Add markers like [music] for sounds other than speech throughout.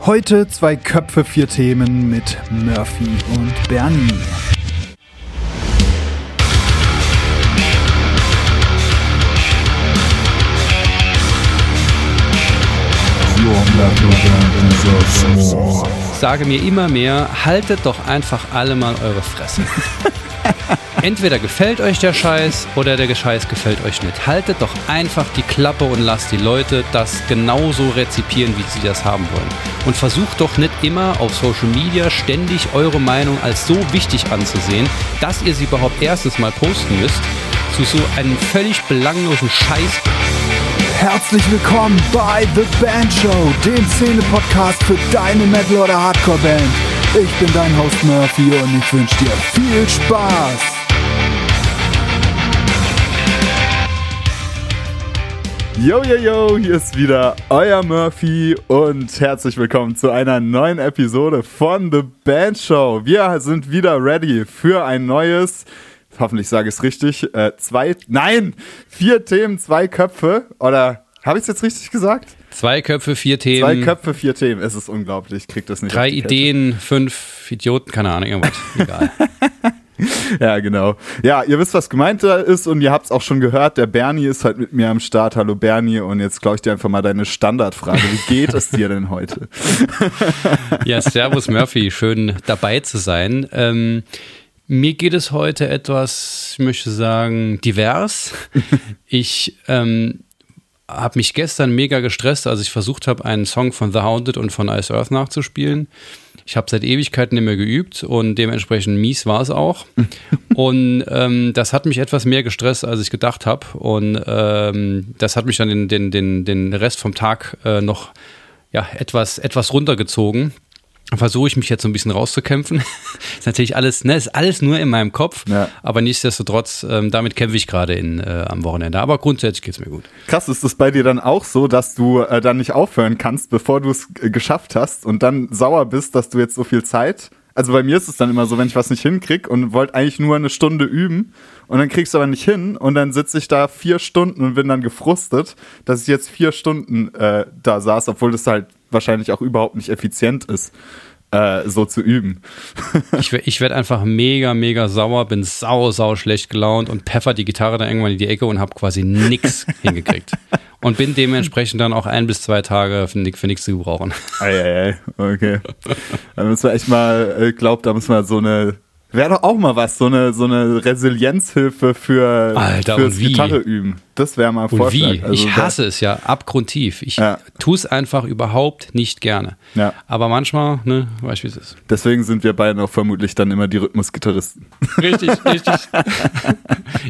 Heute zwei Köpfe, vier Themen mit Murphy und Bernie. sage mir immer mehr, haltet doch einfach alle mal eure Fresse. [laughs] Entweder gefällt euch der Scheiß oder der Scheiß gefällt euch nicht. Haltet doch einfach die Klappe und lasst die Leute das genauso rezipieren, wie sie das haben wollen. Und versucht doch nicht immer auf Social Media ständig eure Meinung als so wichtig anzusehen, dass ihr sie überhaupt erstens mal posten müsst, zu so einem völlig belanglosen Scheiß. Herzlich willkommen bei The Band Show, dem Szene-Podcast für deine Metal- oder Hardcore-Band. Ich bin dein Host Murphy und ich wünsche dir viel Spaß. Yo, yo, yo, hier ist wieder euer Murphy und herzlich willkommen zu einer neuen Episode von The Band Show. Wir sind wieder ready für ein neues, hoffentlich sage ich es richtig, äh, zwei, nein, vier Themen, zwei Köpfe oder habe ich es jetzt richtig gesagt? Zwei Köpfe, vier Themen. Zwei Köpfe, vier Themen. Es ist unglaublich. Ich krieg das nicht. Drei Ideen, fünf Idioten, keine Ahnung, irgendwas. [laughs] Egal. [laughs] ja, genau. Ja, ihr wisst, was gemeint ist und ihr habt es auch schon gehört. Der Bernie ist halt mit mir am Start. Hallo Bernie. Und jetzt glaube ich dir einfach mal deine Standardfrage. Wie geht es dir denn heute? [laughs] ja, Servus Murphy. Schön dabei zu sein. Ähm, mir geht es heute etwas, ich möchte sagen, divers. [laughs] Ich ähm, habe mich gestern mega gestresst, als ich versucht habe, einen Song von The Haunted und von Ice Earth nachzuspielen. Ich habe seit Ewigkeiten nicht mehr geübt und dementsprechend mies war es auch. [laughs] und ähm, das hat mich etwas mehr gestresst, als ich gedacht habe. Und ähm, das hat mich dann den, den, den, den Rest vom Tag äh, noch ja, etwas, etwas runtergezogen versuche ich mich jetzt so ein bisschen rauszukämpfen. [laughs] ist natürlich alles, ne, ist alles nur in meinem Kopf, ja. aber nichtsdestotrotz, ähm, damit kämpfe ich gerade in, äh, am Wochenende. Aber grundsätzlich geht es mir gut. Krass, ist das bei dir dann auch so, dass du äh, dann nicht aufhören kannst, bevor du es äh, geschafft hast und dann sauer bist, dass du jetzt so viel Zeit also bei mir ist es dann immer so, wenn ich was nicht hinkrieg und wollte eigentlich nur eine Stunde üben und dann kriegst du aber nicht hin und dann sitze ich da vier Stunden und bin dann gefrustet, dass ich jetzt vier Stunden äh, da saß, obwohl das halt wahrscheinlich auch überhaupt nicht effizient ist äh, so zu üben. [laughs] ich ich werde einfach mega, mega sauer, bin sau, sau schlecht gelaunt und pfeffer die Gitarre dann irgendwann in die Ecke und habe quasi nichts [laughs] hingekriegt. Und bin dementsprechend dann auch ein bis zwei Tage für, für nichts zu gebrauchen. Eieiei, okay. Da müssen wir echt mal, ich glaube, da müssen wir so eine Wäre doch auch mal was, so eine, so eine Resilienzhilfe für Alter, fürs Gitarre üben. Das wäre mal ein Vorschlag. Wie? Also ich hasse es ja abgrundtief. Ich ja. tue es einfach überhaupt nicht gerne. Ja. Aber manchmal, ne, weißt du, wie es ist. Deswegen sind wir beide auch vermutlich dann immer die Rhythmusgitarristen. Richtig, [laughs] richtig.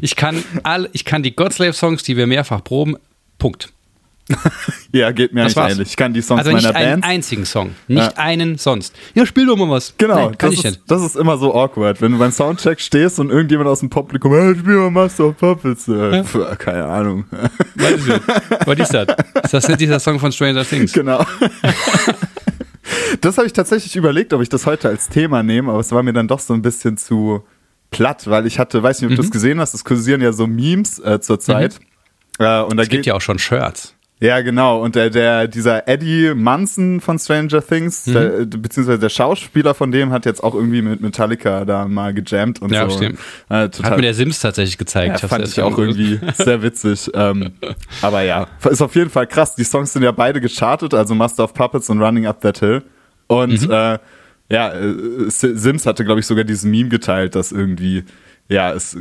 ich kann all, ich kann die Godslave-Songs, die wir mehrfach proben, Punkt. [laughs] ja, geht mir das nicht ähnlich. Ich kann die Songs also meiner Band. Nicht einen einzigen Song. Nicht ja. einen sonst. Ja, spiel doch mal was. Genau, Nein, kann das, ich ist, nicht. das ist immer so awkward. Wenn du beim Soundcheck stehst und irgendjemand aus dem Publikum, hey, spiel mal Master of Puppets. Äh, ja. Pf, keine Ahnung. Was ist das? Was ist das? Ist das nicht dieser Song von Stranger Things? Genau. das habe ich tatsächlich überlegt, ob ich das heute als Thema nehme, aber es war mir dann doch so ein bisschen zu platt, weil ich hatte, weiß nicht, ob mhm. du es gesehen hast, es kursieren ja so Memes äh, zur Zeit. Mhm. Äh, und da es gibt ja auch schon Shirts. Ja, genau. Und der, der, dieser Eddie Munson von Stranger Things, mhm. der, beziehungsweise der Schauspieler von dem hat jetzt auch irgendwie mit Metallica da mal gejammt und ja, so. Stimmt. Äh, total, hat mir der Sims tatsächlich gezeigt. Ja, fand ich auch irgendwie sehr witzig. ähm, [laughs] aber ja, ist auf jeden Fall krass. Die Songs sind ja beide gechartet, also Master of Puppets und Running Up That Hill. Und mhm. äh, ja, äh, Sims hatte, glaube ich, sogar diesen Meme geteilt, dass irgendwie ja, es äh,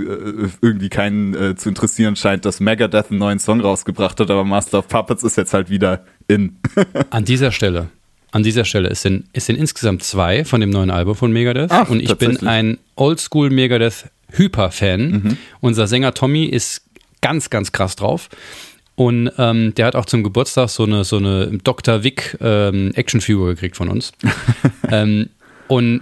irgendwie keinen äh, zu interessieren scheint, dass Megadeth einen neuen Song rausgebracht hat, aber Master of Puppets ist jetzt halt wieder in. [laughs] an dieser Stelle, an dieser Stelle, es sind, es sind insgesamt zwei von dem neuen Album von Megadeth Ach, und ich bin ein Oldschool Megadeth Hyper-Fan. Mhm. Unser Sänger Tommy ist ganz, ganz krass drauf. Und ähm, der hat auch zum Geburtstag so eine, so eine Dr. Wick ähm, Actionfigur gekriegt von uns. [laughs] ähm, und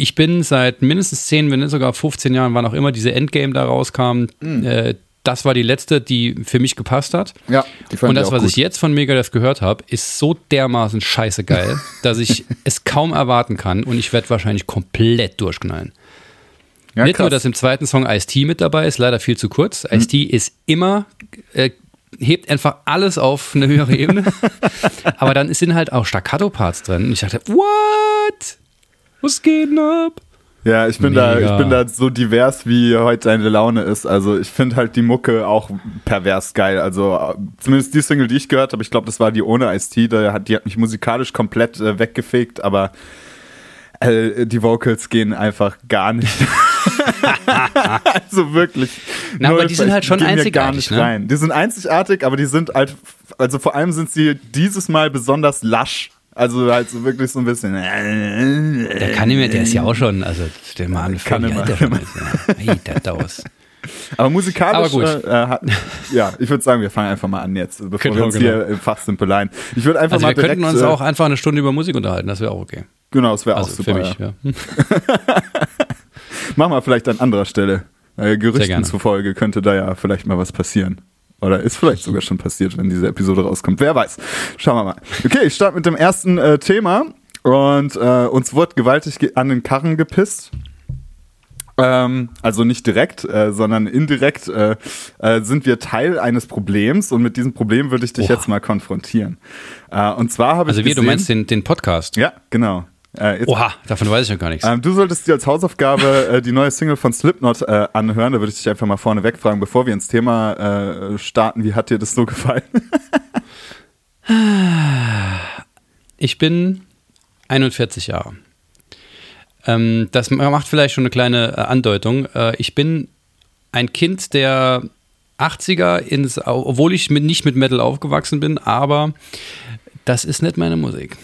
ich bin seit mindestens 10, wenn nicht sogar 15 Jahren, wann auch immer diese Endgame da rauskam, mhm. äh, das war die letzte, die für mich gepasst hat. Ja, die fand Und das, ich was gut. ich jetzt von Megadeth gehört habe, ist so dermaßen scheiße geil, [laughs] dass ich es kaum erwarten kann und ich werde wahrscheinlich komplett durchknallen. Ja, Nicht krass. nur, dass im zweiten Song Ice-T mit dabei ist, leider viel zu kurz. Ice-T mhm. ist immer äh, hebt einfach alles auf eine höhere Ebene. [laughs] Aber dann sind halt auch Staccato-Parts drin. Und ich dachte, what? Was geht denn ab? Ja, ich bin da, ich bin da so divers, wie heute deine Laune ist. Also ich finde halt die Mucke auch pervers geil. Also zumindest die Single, die ich gehört habe, ich glaube, das war die ohne Ice-T, die hat, die hat mich musikalisch komplett äh, weggefegt, aber äh, die Vocals gehen einfach gar nicht. [laughs] also wirklich. Na, aber die sind halt schon einzigartig. Gar nicht ne? rein. Die sind einzigartig, aber die sind halt, also vor allem sind sie dieses Mal besonders lasch. Also halt so wirklich so ein bisschen. Der kann nicht mehr, der ist ja auch schon, also stell mal an, kann immer. Schon ist, ja. hey, Daus. Aber musikalisch, Aber gut. Äh, hat, ja, ich würde sagen, wir fangen einfach mal an jetzt, bevor genau, wir uns genau. hier im Fachsimpeleien. Ich würde einfach also mal wir direkt, könnten uns auch einfach eine Stunde über Musik unterhalten, das wäre auch okay. Genau, das wäre also auch super. Für mich, ja. ja. [laughs] Machen wir vielleicht an anderer Stelle. Äh, Gerüchten zufolge könnte da ja vielleicht mal was passieren. Oder ist vielleicht sogar schon passiert, wenn diese Episode rauskommt. Wer weiß. Schauen wir mal. Okay, ich starte mit dem ersten äh, Thema. Und äh, uns wurde gewaltig an den Karren gepisst. Ähm, also nicht direkt, äh, sondern indirekt äh, äh, sind wir Teil eines Problems und mit diesem Problem würde ich dich Oha. jetzt mal konfrontieren. Äh, und zwar habe also ich. Also, wie, du meinst den, den Podcast? Ja, genau. Äh, Oha, davon weiß ich ja gar nichts. Ähm, du solltest dir als Hausaufgabe äh, die neue Single von Slipknot äh, anhören. Da würde ich dich einfach mal vorne wegfragen, bevor wir ins Thema äh, starten. Wie hat dir das so gefallen? [laughs] ich bin 41 Jahre. Ähm, das macht vielleicht schon eine kleine äh, Andeutung. Äh, ich bin ein Kind der 80er, ins, obwohl ich mit, nicht mit Metal aufgewachsen bin, aber das ist nicht meine Musik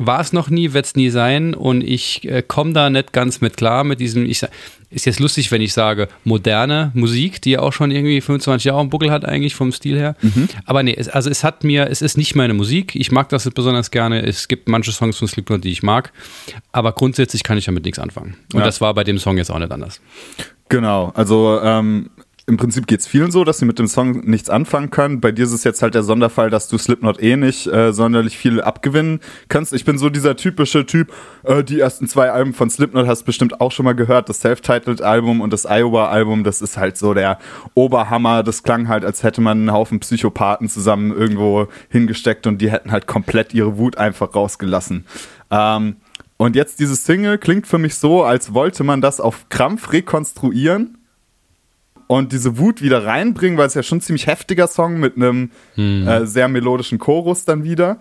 war es noch nie, wird es nie sein und ich äh, komme da nicht ganz mit klar mit diesem, ich ist jetzt lustig, wenn ich sage, moderne Musik, die ja auch schon irgendwie 25 Jahre im Buckel hat eigentlich vom Stil her. Mhm. Aber nee, es, also es hat mir, es ist nicht meine Musik. Ich mag das besonders gerne. Es gibt manche Songs von Slipknot, die ich mag, aber grundsätzlich kann ich damit nichts anfangen. Und ja. das war bei dem Song jetzt auch nicht anders. Genau, also ähm, im Prinzip geht es vielen so, dass sie mit dem Song nichts anfangen können. Bei dir ist es jetzt halt der Sonderfall, dass du Slipknot eh nicht äh, sonderlich viel abgewinnen kannst. Ich bin so dieser typische Typ, äh, die ersten zwei Alben von Slipknot hast bestimmt auch schon mal gehört. Das Self-Titled-Album und das Iowa-Album, das ist halt so der Oberhammer. Das klang halt, als hätte man einen Haufen Psychopathen zusammen irgendwo hingesteckt und die hätten halt komplett ihre Wut einfach rausgelassen. Ähm, und jetzt dieses Single klingt für mich so, als wollte man das auf Krampf rekonstruieren und diese Wut wieder reinbringen, weil es ja schon ein ziemlich heftiger Song mit einem hm. äh, sehr melodischen Chorus dann wieder.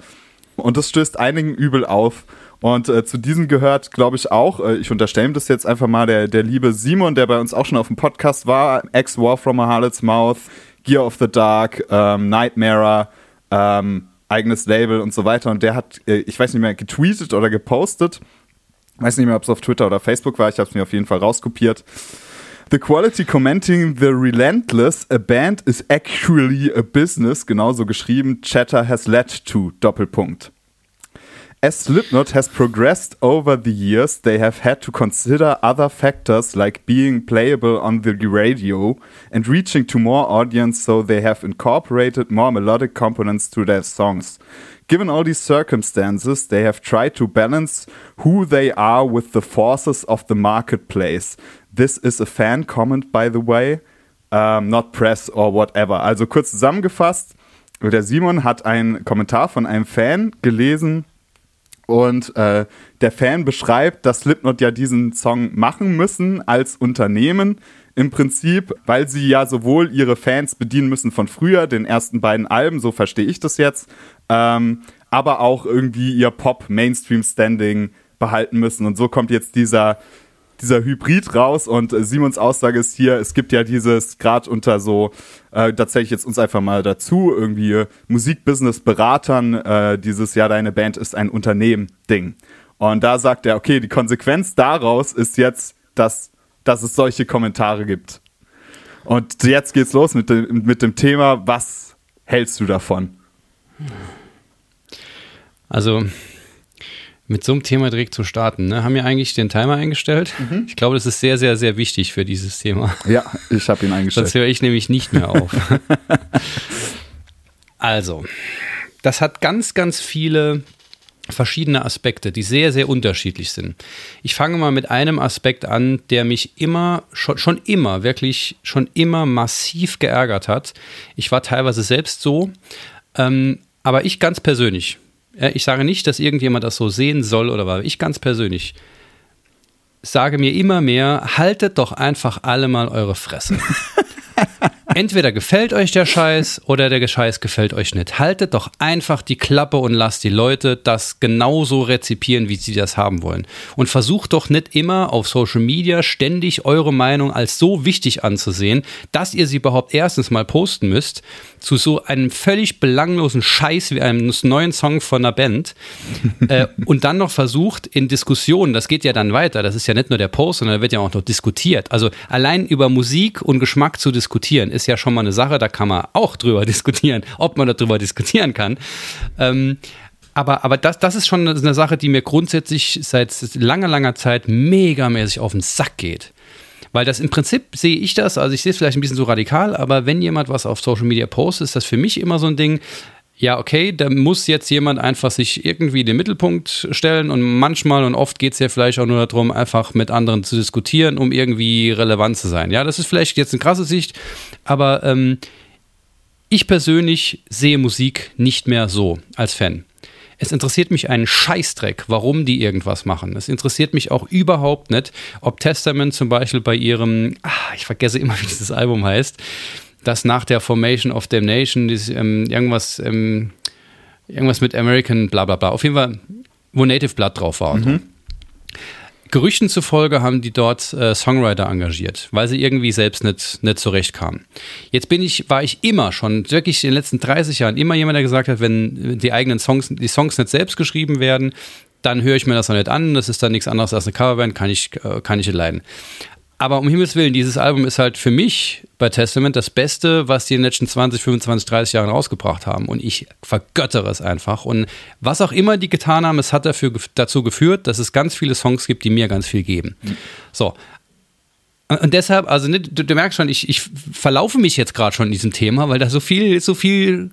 Und das stößt einigen übel auf. Und äh, zu diesen gehört, glaube ich, auch, äh, ich unterstelle ihm das jetzt einfach mal, der, der liebe Simon, der bei uns auch schon auf dem Podcast war, Ex-War from a Harlot's Mouth, Gear of the Dark, ähm, Nightmare, ähm, eigenes Label und so weiter. Und der hat, äh, ich weiß nicht mehr, getweetet oder gepostet. Weiß nicht mehr, ob es auf Twitter oder Facebook war. Ich habe es mir auf jeden Fall rauskopiert. The quality commenting the relentless, a band is actually a business, genauso geschrieben, chatter has led to, Doppelpunkt. As Slipknot has progressed over the years, they have had to consider other factors like being playable on the radio and reaching to more audience, so they have incorporated more melodic components to their songs. Given all these circumstances, they have tried to balance who they are with the forces of the marketplace. This is a fan comment, by the way, um, not press or whatever. Also kurz zusammengefasst, der Simon hat einen Kommentar von einem Fan gelesen und äh, der Fan beschreibt, dass Slipknot ja diesen Song machen müssen als Unternehmen im Prinzip, weil sie ja sowohl ihre Fans bedienen müssen von früher, den ersten beiden Alben, so verstehe ich das jetzt, ähm, aber auch irgendwie ihr Pop-Mainstream-Standing behalten müssen. Und so kommt jetzt dieser dieser Hybrid raus und äh, Simons Aussage ist hier, es gibt ja dieses gerade unter so, äh, da zähle ich jetzt uns einfach mal dazu, irgendwie äh, Musikbusiness-Beratern, äh, dieses ja, deine Band ist ein Unternehmen-Ding. Und da sagt er, okay, die Konsequenz daraus ist jetzt, dass, dass es solche Kommentare gibt. Und jetzt geht's los mit dem, mit dem Thema, was hältst du davon? Also, mit so einem Thema direkt zu starten. Ne? Haben wir eigentlich den Timer eingestellt? Mhm. Ich glaube, das ist sehr, sehr, sehr wichtig für dieses Thema. Ja, ich habe ihn eingestellt. Sonst höre ich nämlich nicht mehr auf. [laughs] also, das hat ganz, ganz viele verschiedene Aspekte, die sehr, sehr unterschiedlich sind. Ich fange mal mit einem Aspekt an, der mich immer, schon, schon immer, wirklich schon immer massiv geärgert hat. Ich war teilweise selbst so, ähm, aber ich ganz persönlich, ich sage nicht, dass irgendjemand das so sehen soll oder war, ich ganz persönlich sage mir immer mehr, haltet doch einfach alle mal eure Fresse. [laughs] Entweder gefällt euch der Scheiß oder der Scheiß gefällt euch nicht. Haltet doch einfach die Klappe und lasst die Leute das genauso rezipieren, wie sie das haben wollen. Und versucht doch nicht immer auf Social Media ständig eure Meinung als so wichtig anzusehen, dass ihr sie überhaupt erstens mal posten müsst, zu so einem völlig belanglosen Scheiß wie einem neuen Song von einer Band äh, [laughs] und dann noch versucht in Diskussionen, das geht ja dann weiter, das ist ja nicht nur der Post, sondern da wird ja auch noch diskutiert. Also allein über Musik und Geschmack zu diskutieren, ist ja schon mal eine Sache, da kann man auch drüber [laughs] diskutieren, ob man darüber diskutieren kann. Ähm, aber, aber das, das ist schon eine Sache, die mir grundsätzlich seit langer, langer Zeit megamäßig auf den Sack geht. Weil das im Prinzip sehe ich das, also ich sehe es vielleicht ein bisschen so radikal, aber wenn jemand was auf Social Media postet, ist das für mich immer so ein Ding, ja, okay, da muss jetzt jemand einfach sich irgendwie den Mittelpunkt stellen und manchmal und oft geht es ja vielleicht auch nur darum, einfach mit anderen zu diskutieren, um irgendwie relevant zu sein. Ja, das ist vielleicht jetzt eine krasse Sicht, aber ähm, ich persönlich sehe Musik nicht mehr so als Fan. Es interessiert mich einen Scheißdreck, warum die irgendwas machen. Es interessiert mich auch überhaupt nicht, ob Testament zum Beispiel bei ihrem, ah, ich vergesse immer, [laughs] wie dieses Album heißt, das nach der Formation of Damnation, dieses, ähm, irgendwas, ähm, irgendwas mit American, bla bla bla. Auf jeden Fall, wo Native Blood drauf war. Mhm. Gerüchten zufolge haben die dort äh, Songwriter engagiert, weil sie irgendwie selbst nicht, nicht zurechtkamen. Jetzt bin ich, war ich immer schon, wirklich in den letzten 30 Jahren, immer jemand, der gesagt hat, wenn die eigenen Songs, die Songs nicht selbst geschrieben werden, dann höre ich mir das noch nicht an. Das ist dann nichts anderes als eine Coverband, kann ich, äh, kann ich leiden. Aber um Himmels Willen, dieses Album ist halt für mich bei Testament das Beste, was die in den letzten 20, 25, 30 Jahren rausgebracht haben. Und ich vergöttere es einfach. Und was auch immer die getan haben, es hat dafür, dazu geführt, dass es ganz viele Songs gibt, die mir ganz viel geben. Mhm. So, und deshalb, also ne, du, du, merkst schon, ich, ich verlaufe mich jetzt gerade schon in diesem Thema, weil da so viel, so viel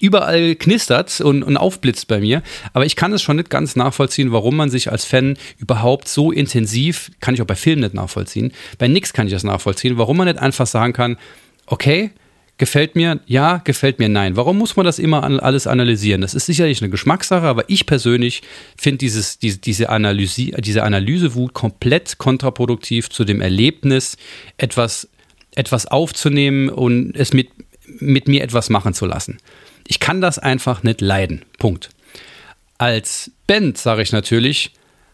überall knistert und, und aufblitzt bei mir. Aber ich kann es schon nicht ganz nachvollziehen, warum man sich als Fan überhaupt so intensiv, kann ich auch bei Filmen nicht nachvollziehen, bei nix kann ich das nachvollziehen, warum man nicht einfach sagen kann, okay, Gefällt mir ja, gefällt mir nein. Warum muss man das immer alles analysieren? Das ist sicherlich eine Geschmackssache, aber ich persönlich finde diese, diese, Analyse, diese Analysewut komplett kontraproduktiv zu dem Erlebnis, etwas, etwas aufzunehmen und es mit, mit mir etwas machen zu lassen. Ich kann das einfach nicht leiden. Punkt. Als Band sage ich natürlich,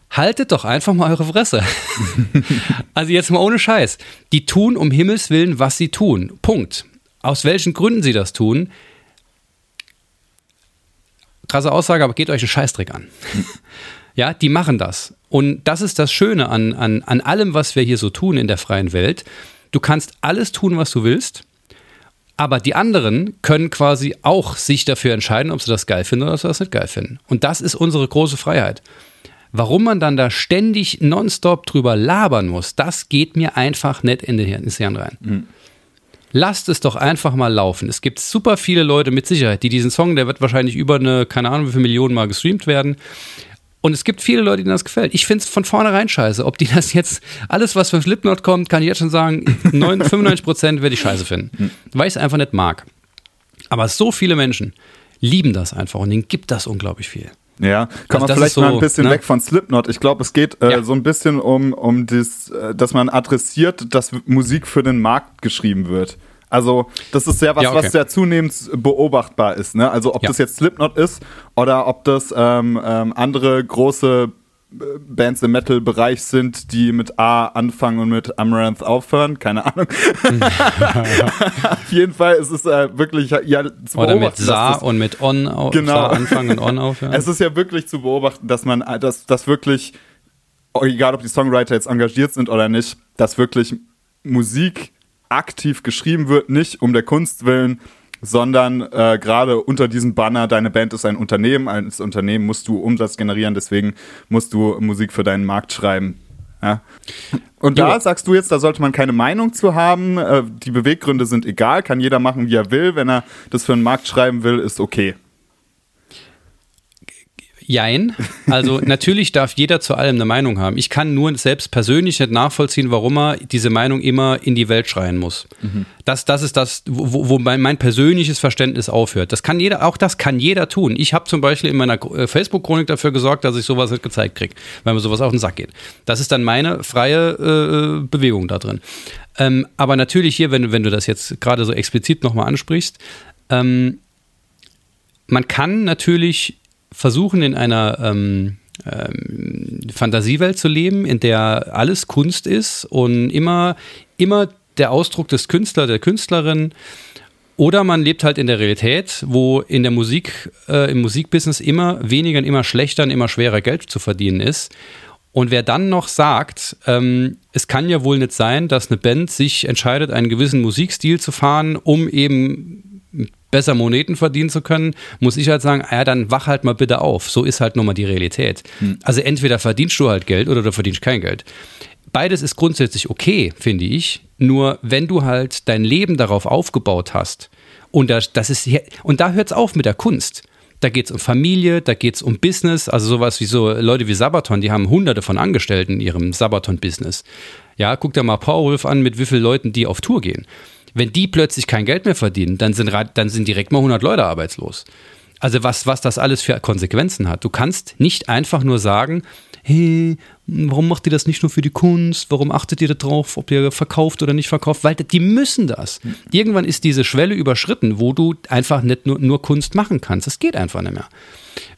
haltet doch einfach mal eure Fresse. [laughs] also jetzt mal ohne Scheiß. Die tun um Himmels Willen, was sie tun. Punkt aus welchen Gründen sie das tun, krasse Aussage, aber geht euch einen Scheißdreck an. [laughs] ja, die machen das. Und das ist das Schöne an, an, an allem, was wir hier so tun in der freien Welt. Du kannst alles tun, was du willst, aber die anderen können quasi auch sich dafür entscheiden, ob sie das geil finden oder ob sie das nicht geil finden. Und das ist unsere große Freiheit. Warum man dann da ständig nonstop drüber labern muss, das geht mir einfach nicht in den Hirn rein. Mhm lasst es doch einfach mal laufen. Es gibt super viele Leute mit Sicherheit, die diesen Song, der wird wahrscheinlich über eine, keine Ahnung, wie viele Millionen Mal gestreamt werden. Und es gibt viele Leute, denen das gefällt. Ich finde es von vornherein scheiße. Ob die das jetzt, alles was von Slipknot kommt, kann ich jetzt schon sagen, 95 [laughs] Prozent werde ich scheiße finden. Hm. Weil ich es einfach nicht mag. Aber so viele Menschen lieben das einfach und ihnen gibt das unglaublich viel. Ja, kann also man vielleicht so, mal ein bisschen ne? weg von Slipknot. Ich glaube, es geht äh, ja. so ein bisschen um, um das, äh, dass man adressiert, dass Musik für den Markt geschrieben wird. Also, das ist ja was, ja, okay. was ja zunehmend beobachtbar ist. Ne? Also, ob ja. das jetzt Slipknot ist oder ob das ähm, ähm, andere große Bands im Metal-Bereich sind, die mit A anfangen und mit Amaranth aufhören. Keine Ahnung. [laughs] Auf jeden Fall ist es äh, wirklich ja zu Oder mit Sa und mit On auf, genau. anfangen und On aufhören. Es ist ja wirklich zu beobachten, dass man, dass, dass wirklich, egal ob die Songwriter jetzt engagiert sind oder nicht, dass wirklich Musik aktiv geschrieben wird, nicht um der Kunst willen, sondern äh, gerade unter diesem Banner, deine Band ist ein Unternehmen, als Unternehmen musst du Umsatz generieren, deswegen musst du Musik für deinen Markt schreiben. Ja. Und da sagst du jetzt, da sollte man keine Meinung zu haben, äh, die Beweggründe sind egal, kann jeder machen, wie er will, wenn er das für einen Markt schreiben will, ist okay. Jein. Also [laughs] natürlich darf jeder zu allem eine Meinung haben. Ich kann nur selbst persönlich nicht nachvollziehen, warum er diese Meinung immer in die Welt schreien muss. Mhm. Das, das ist das, wo, wo mein, mein, persönliches Verständnis aufhört. Das kann jeder, auch das kann jeder tun. Ich habe zum Beispiel in meiner äh, Facebook-Chronik dafür gesorgt, dass ich sowas nicht gezeigt kriege, weil mir sowas auf den Sack geht. Das ist dann meine freie äh, Bewegung da drin. Ähm, aber natürlich hier, wenn, wenn du das jetzt gerade so explizit nochmal ansprichst, ähm, man kann natürlich versuchen, in einer ähm, ähm, Fantasiewelt zu leben, in der alles Kunst ist und immer, immer der Ausdruck des Künstlers, der Künstlerin. Oder man lebt halt in der Realität, wo in der Musik, äh, im Musikbusiness immer weniger und immer schlechter und immer schwerer Geld zu verdienen ist. Und wer dann noch sagt, ähm, es kann ja wohl nicht sein, dass eine Band sich entscheidet, einen gewissen Musikstil zu fahren, um eben besser Moneten verdienen zu können, muss ich halt sagen, ja, dann wach halt mal bitte auf. So ist halt nun mal die Realität. Hm. Also entweder verdienst du halt Geld oder du verdienst kein Geld. Beides ist grundsätzlich okay, finde ich. Nur wenn du halt dein Leben darauf aufgebaut hast und das, das ist und da hört es auf mit der Kunst. Da geht es um Familie, da geht es um Business, also sowas wie so Leute wie Sabaton, die haben hunderte von Angestellten in ihrem Sabaton-Business. Ja, guck dir mal Powerwolf an, mit wie vielen Leuten die auf Tour gehen. Wenn die plötzlich kein Geld mehr verdienen, dann sind, dann sind direkt mal 100 Leute arbeitslos. Also was, was das alles für Konsequenzen hat. Du kannst nicht einfach nur sagen, hey, warum macht ihr das nicht nur für die Kunst? Warum achtet ihr darauf, ob ihr verkauft oder nicht verkauft? Weil die müssen das. Irgendwann ist diese Schwelle überschritten, wo du einfach nicht nur, nur Kunst machen kannst. Das geht einfach nicht mehr.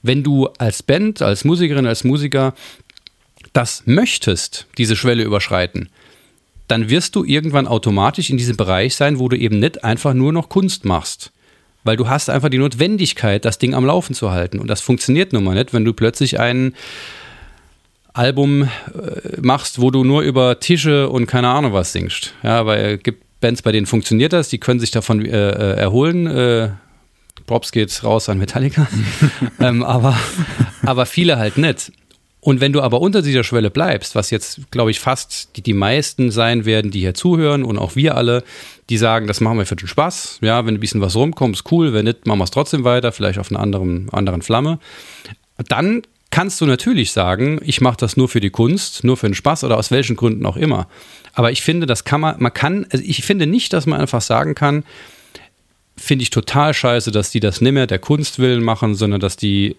Wenn du als Band, als Musikerin, als Musiker das möchtest, diese Schwelle überschreiten, dann wirst du irgendwann automatisch in diesem Bereich sein, wo du eben nicht einfach nur noch Kunst machst. Weil du hast einfach die Notwendigkeit, das Ding am Laufen zu halten. Und das funktioniert nun mal nicht, wenn du plötzlich ein Album äh, machst, wo du nur über Tische und keine Ahnung was singst. Ja, weil es gibt Bands, bei denen funktioniert das, die können sich davon äh, äh erholen. Äh, Props geht raus an Metallica. [laughs] ähm, aber, aber viele halt nicht. Und wenn du aber unter dieser Schwelle bleibst, was jetzt, glaube ich, fast die, die meisten sein werden, die hier zuhören und auch wir alle, die sagen, das machen wir für den Spaß. Ja, wenn ein bisschen was rumkommt, ist cool. Wenn nicht, machen wir es trotzdem weiter, vielleicht auf einer anderen, anderen Flamme. Dann kannst du natürlich sagen, ich mache das nur für die Kunst, nur für den Spaß oder aus welchen Gründen auch immer. Aber ich finde, das kann man, man kann, also ich finde nicht, dass man einfach sagen kann, finde ich total scheiße, dass die das nicht mehr der Kunst willen machen, sondern dass die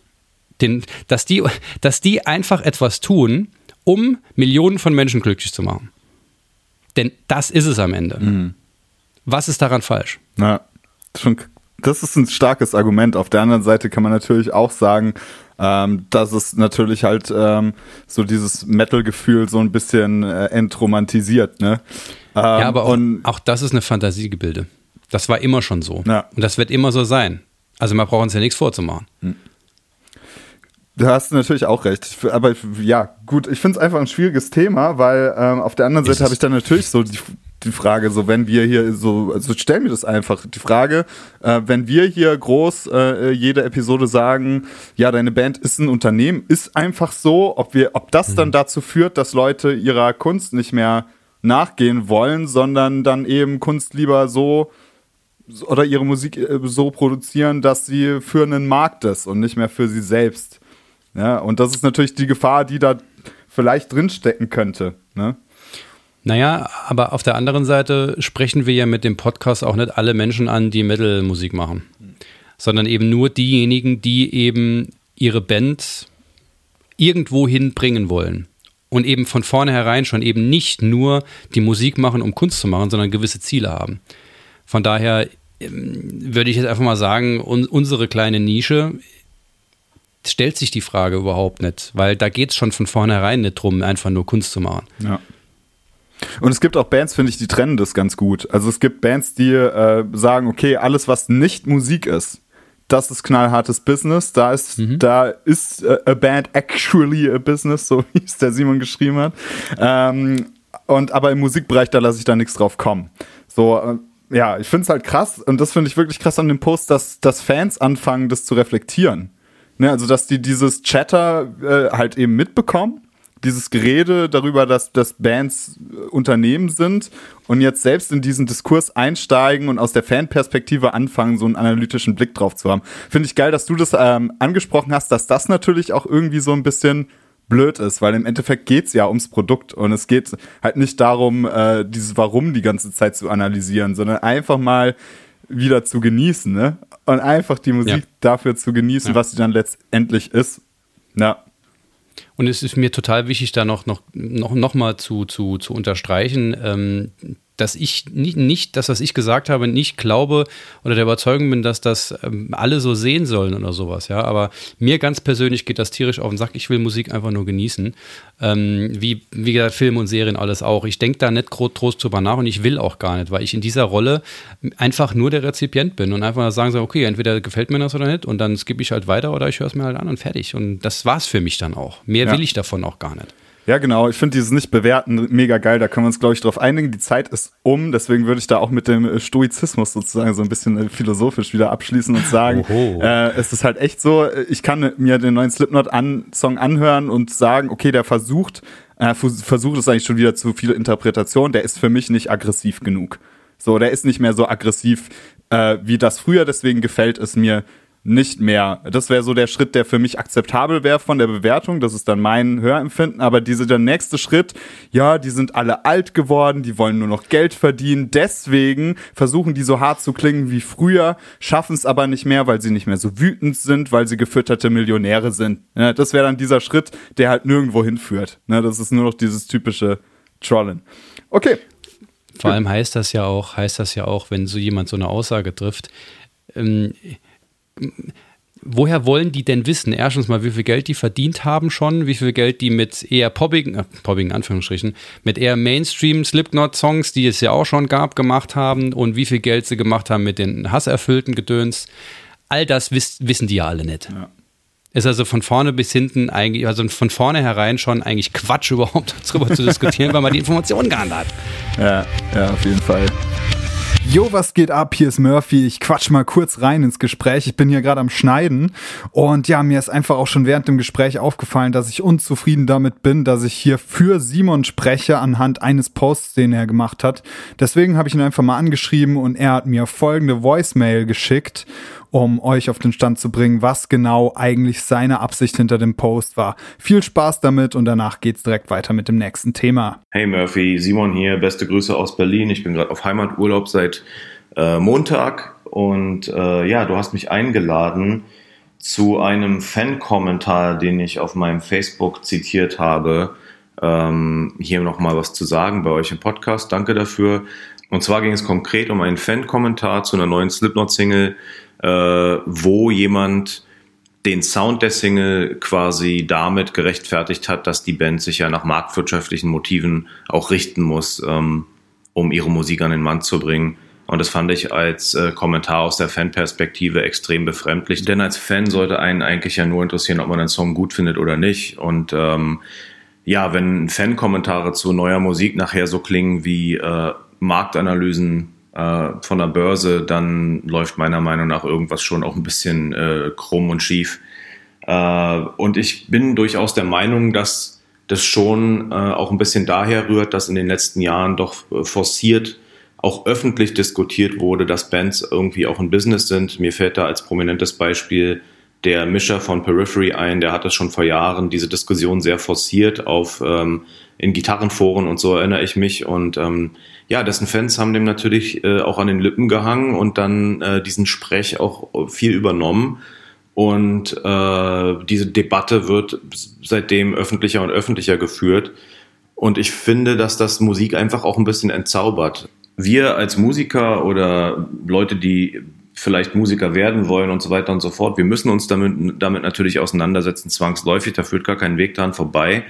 den, dass, die, dass die einfach etwas tun, um Millionen von Menschen glücklich zu machen. Denn das ist es am Ende. Mhm. Was ist daran falsch? Na, schon, das ist ein starkes Argument. Auf der anderen Seite kann man natürlich auch sagen, ähm, dass es natürlich halt ähm, so dieses Metal-Gefühl so ein bisschen äh, entromantisiert. Ne? Ähm, ja, aber auch, auch, das ist eine Fantasiegebilde. Das war immer schon so. Ja. Und das wird immer so sein. Also man braucht uns ja nichts vorzumachen. Mhm. Du hast natürlich auch recht. Aber ja, gut, ich finde es einfach ein schwieriges Thema, weil ähm, auf der anderen Seite habe ich dann natürlich so die, die Frage, so wenn wir hier so, also stellen wir das einfach, die Frage, äh, wenn wir hier groß äh, jede Episode sagen, ja, deine Band ist ein Unternehmen, ist einfach so, ob wir, ob das mhm. dann dazu führt, dass Leute ihrer Kunst nicht mehr nachgehen wollen, sondern dann eben Kunst lieber so oder ihre Musik äh, so produzieren, dass sie für einen Markt ist und nicht mehr für sie selbst. Ja, und das ist natürlich die Gefahr, die da vielleicht drinstecken könnte. Ne? Naja, aber auf der anderen Seite sprechen wir ja mit dem Podcast auch nicht alle Menschen an, die Metal-Musik machen, sondern eben nur diejenigen, die eben ihre Band irgendwo hinbringen wollen. Und eben von vornherein schon eben nicht nur die Musik machen, um Kunst zu machen, sondern gewisse Ziele haben. Von daher ähm, würde ich jetzt einfach mal sagen, unsere kleine Nische stellt sich die Frage überhaupt nicht, weil da geht es schon von vornherein nicht drum, einfach nur Kunst zu machen. Ja. Und es gibt auch Bands, finde ich, die trennen das ganz gut. Also es gibt Bands, die äh, sagen, okay, alles, was nicht Musik ist, das ist knallhartes Business. Da ist, mhm. da ist äh, a band actually a business, so [laughs] wie es der Simon geschrieben hat. Ähm, und aber im Musikbereich, da lasse ich da nichts drauf kommen. So, äh, ja, ich finde es halt krass und das finde ich wirklich krass an dem Post, dass, dass Fans anfangen, das zu reflektieren. Ne, also, dass die dieses Chatter äh, halt eben mitbekommen, dieses Gerede darüber, dass, dass Bands äh, Unternehmen sind und jetzt selbst in diesen Diskurs einsteigen und aus der Fanperspektive anfangen, so einen analytischen Blick drauf zu haben. Finde ich geil, dass du das ähm, angesprochen hast, dass das natürlich auch irgendwie so ein bisschen blöd ist, weil im Endeffekt geht's ja ums Produkt und es geht halt nicht darum, äh, dieses Warum die ganze Zeit zu analysieren, sondern einfach mal wieder zu genießen, ne? Und einfach die Musik ja. dafür zu genießen, ja. was sie dann letztendlich ist. Ja. Und es ist mir total wichtig, da noch, noch, noch, noch mal zu, zu, zu unterstreichen, ähm, dass ich nicht, nicht, das, was ich gesagt habe, nicht glaube oder der Überzeugung bin, dass das ähm, alle so sehen sollen oder sowas, ja. Aber mir ganz persönlich geht das tierisch auf den Sack. Ich will Musik einfach nur genießen. Ähm, wie, wie gesagt, Filme und Serien alles auch. Ich denke da nicht groß drüber nach und ich will auch gar nicht, weil ich in dieser Rolle einfach nur der Rezipient bin und einfach sagen so, okay, entweder gefällt mir das oder nicht und dann skippe ich halt weiter oder ich höre es mir halt an und fertig. Und das war's für mich dann auch. Mehr ja. will ich davon auch gar nicht. Ja, genau. Ich finde dieses Nicht-Bewerten mega geil. Da können wir uns, glaube ich, drauf einigen. Die Zeit ist um. Deswegen würde ich da auch mit dem äh, Stoizismus sozusagen so ein bisschen äh, philosophisch wieder abschließen und sagen, äh, es ist halt echt so, äh, ich kann mir den neuen Slipknot-Song an, anhören und sagen, okay, der versucht, äh, versucht es eigentlich schon wieder zu viel Interpretation. Der ist für mich nicht aggressiv genug. So, der ist nicht mehr so aggressiv, äh, wie das früher. Deswegen gefällt es mir nicht mehr. Das wäre so der Schritt, der für mich akzeptabel wäre von der Bewertung. Das ist dann mein Hörempfinden. Aber diese, der nächste Schritt, ja, die sind alle alt geworden, die wollen nur noch Geld verdienen. Deswegen versuchen die so hart zu klingen wie früher, schaffen es aber nicht mehr, weil sie nicht mehr so wütend sind, weil sie gefütterte Millionäre sind. Ja, das wäre dann dieser Schritt, der halt nirgendwo hinführt. Ja, das ist nur noch dieses typische Trollen. Okay. Vor allem heißt das ja auch, heißt das ja auch, wenn so jemand so eine Aussage trifft, ähm, woher wollen die denn wissen? Erstens mal, wie viel Geld die verdient haben schon, wie viel Geld die mit eher poppigen, äh, poppigen Anführungsstrichen, mit eher Mainstream Slipknot-Songs, die es ja auch schon gab, gemacht haben und wie viel Geld sie gemacht haben mit den hasserfüllten Gedöns. All das wiss, wissen die ja alle nicht. Ja. Ist also von vorne bis hinten eigentlich, also von vorne herein schon eigentlich Quatsch [laughs] überhaupt darüber zu diskutieren, weil man die Informationen gar nicht hat. Ja, ja, auf jeden Fall. Jo, was geht ab? Hier ist Murphy. Ich quatsch mal kurz rein ins Gespräch. Ich bin hier gerade am Schneiden und ja, mir ist einfach auch schon während dem Gespräch aufgefallen, dass ich unzufrieden damit bin, dass ich hier für Simon spreche anhand eines Posts, den er gemacht hat. Deswegen habe ich ihn einfach mal angeschrieben und er hat mir folgende Voicemail geschickt um euch auf den Stand zu bringen, was genau eigentlich seine Absicht hinter dem Post war. Viel Spaß damit und danach geht's direkt weiter mit dem nächsten Thema. Hey Murphy, Simon hier, beste Grüße aus Berlin. Ich bin gerade auf Heimaturlaub seit äh, Montag und äh, ja, du hast mich eingeladen zu einem Fan-Kommentar, den ich auf meinem Facebook zitiert habe. Ähm, hier nochmal was zu sagen bei euch im Podcast. Danke dafür. Und zwar ging es konkret um einen Fan-Kommentar zu einer neuen Slipknot-Single, wo jemand den Sound der Single quasi damit gerechtfertigt hat, dass die Band sich ja nach marktwirtschaftlichen Motiven auch richten muss, ähm, um ihre Musik an den Mann zu bringen. Und das fand ich als äh, Kommentar aus der Fanperspektive extrem befremdlich. Denn als Fan sollte einen eigentlich ja nur interessieren, ob man einen Song gut findet oder nicht. Und ähm, ja, wenn Fan-Kommentare zu neuer Musik nachher so klingen wie äh, Marktanalysen äh, von der Börse, dann läuft meiner Meinung nach irgendwas schon auch ein bisschen äh, krumm und schief. Äh, und ich bin durchaus der Meinung, dass das schon äh, auch ein bisschen daher rührt, dass in den letzten Jahren doch äh, forciert auch öffentlich diskutiert wurde, dass Bands irgendwie auch ein Business sind. Mir fällt da als prominentes Beispiel der Mischer von Periphery ein, der hat das schon vor Jahren, diese Diskussion sehr forciert auf ähm, in Gitarrenforen und so erinnere ich mich. Und ähm, ja, dessen Fans haben dem natürlich äh, auch an den Lippen gehangen und dann äh, diesen Sprech auch viel übernommen. Und äh, diese Debatte wird seitdem öffentlicher und öffentlicher geführt. Und ich finde, dass das Musik einfach auch ein bisschen entzaubert. Wir als Musiker oder Leute, die vielleicht Musiker werden wollen und so weiter und so fort, wir müssen uns damit, damit natürlich auseinandersetzen, zwangsläufig, da führt gar kein Weg daran vorbei.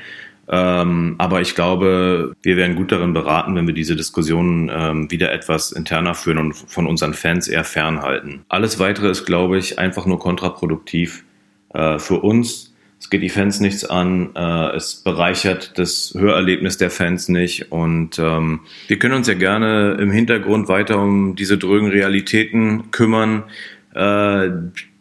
Ähm, aber ich glaube, wir wären gut darin beraten, wenn wir diese Diskussionen ähm, wieder etwas interner führen und von unseren Fans eher fernhalten. Alles weitere ist, glaube ich, einfach nur kontraproduktiv äh, für uns. Es geht die Fans nichts an, äh, es bereichert das Hörerlebnis der Fans nicht und ähm, wir können uns ja gerne im Hintergrund weiter um diese drögen Realitäten kümmern, äh,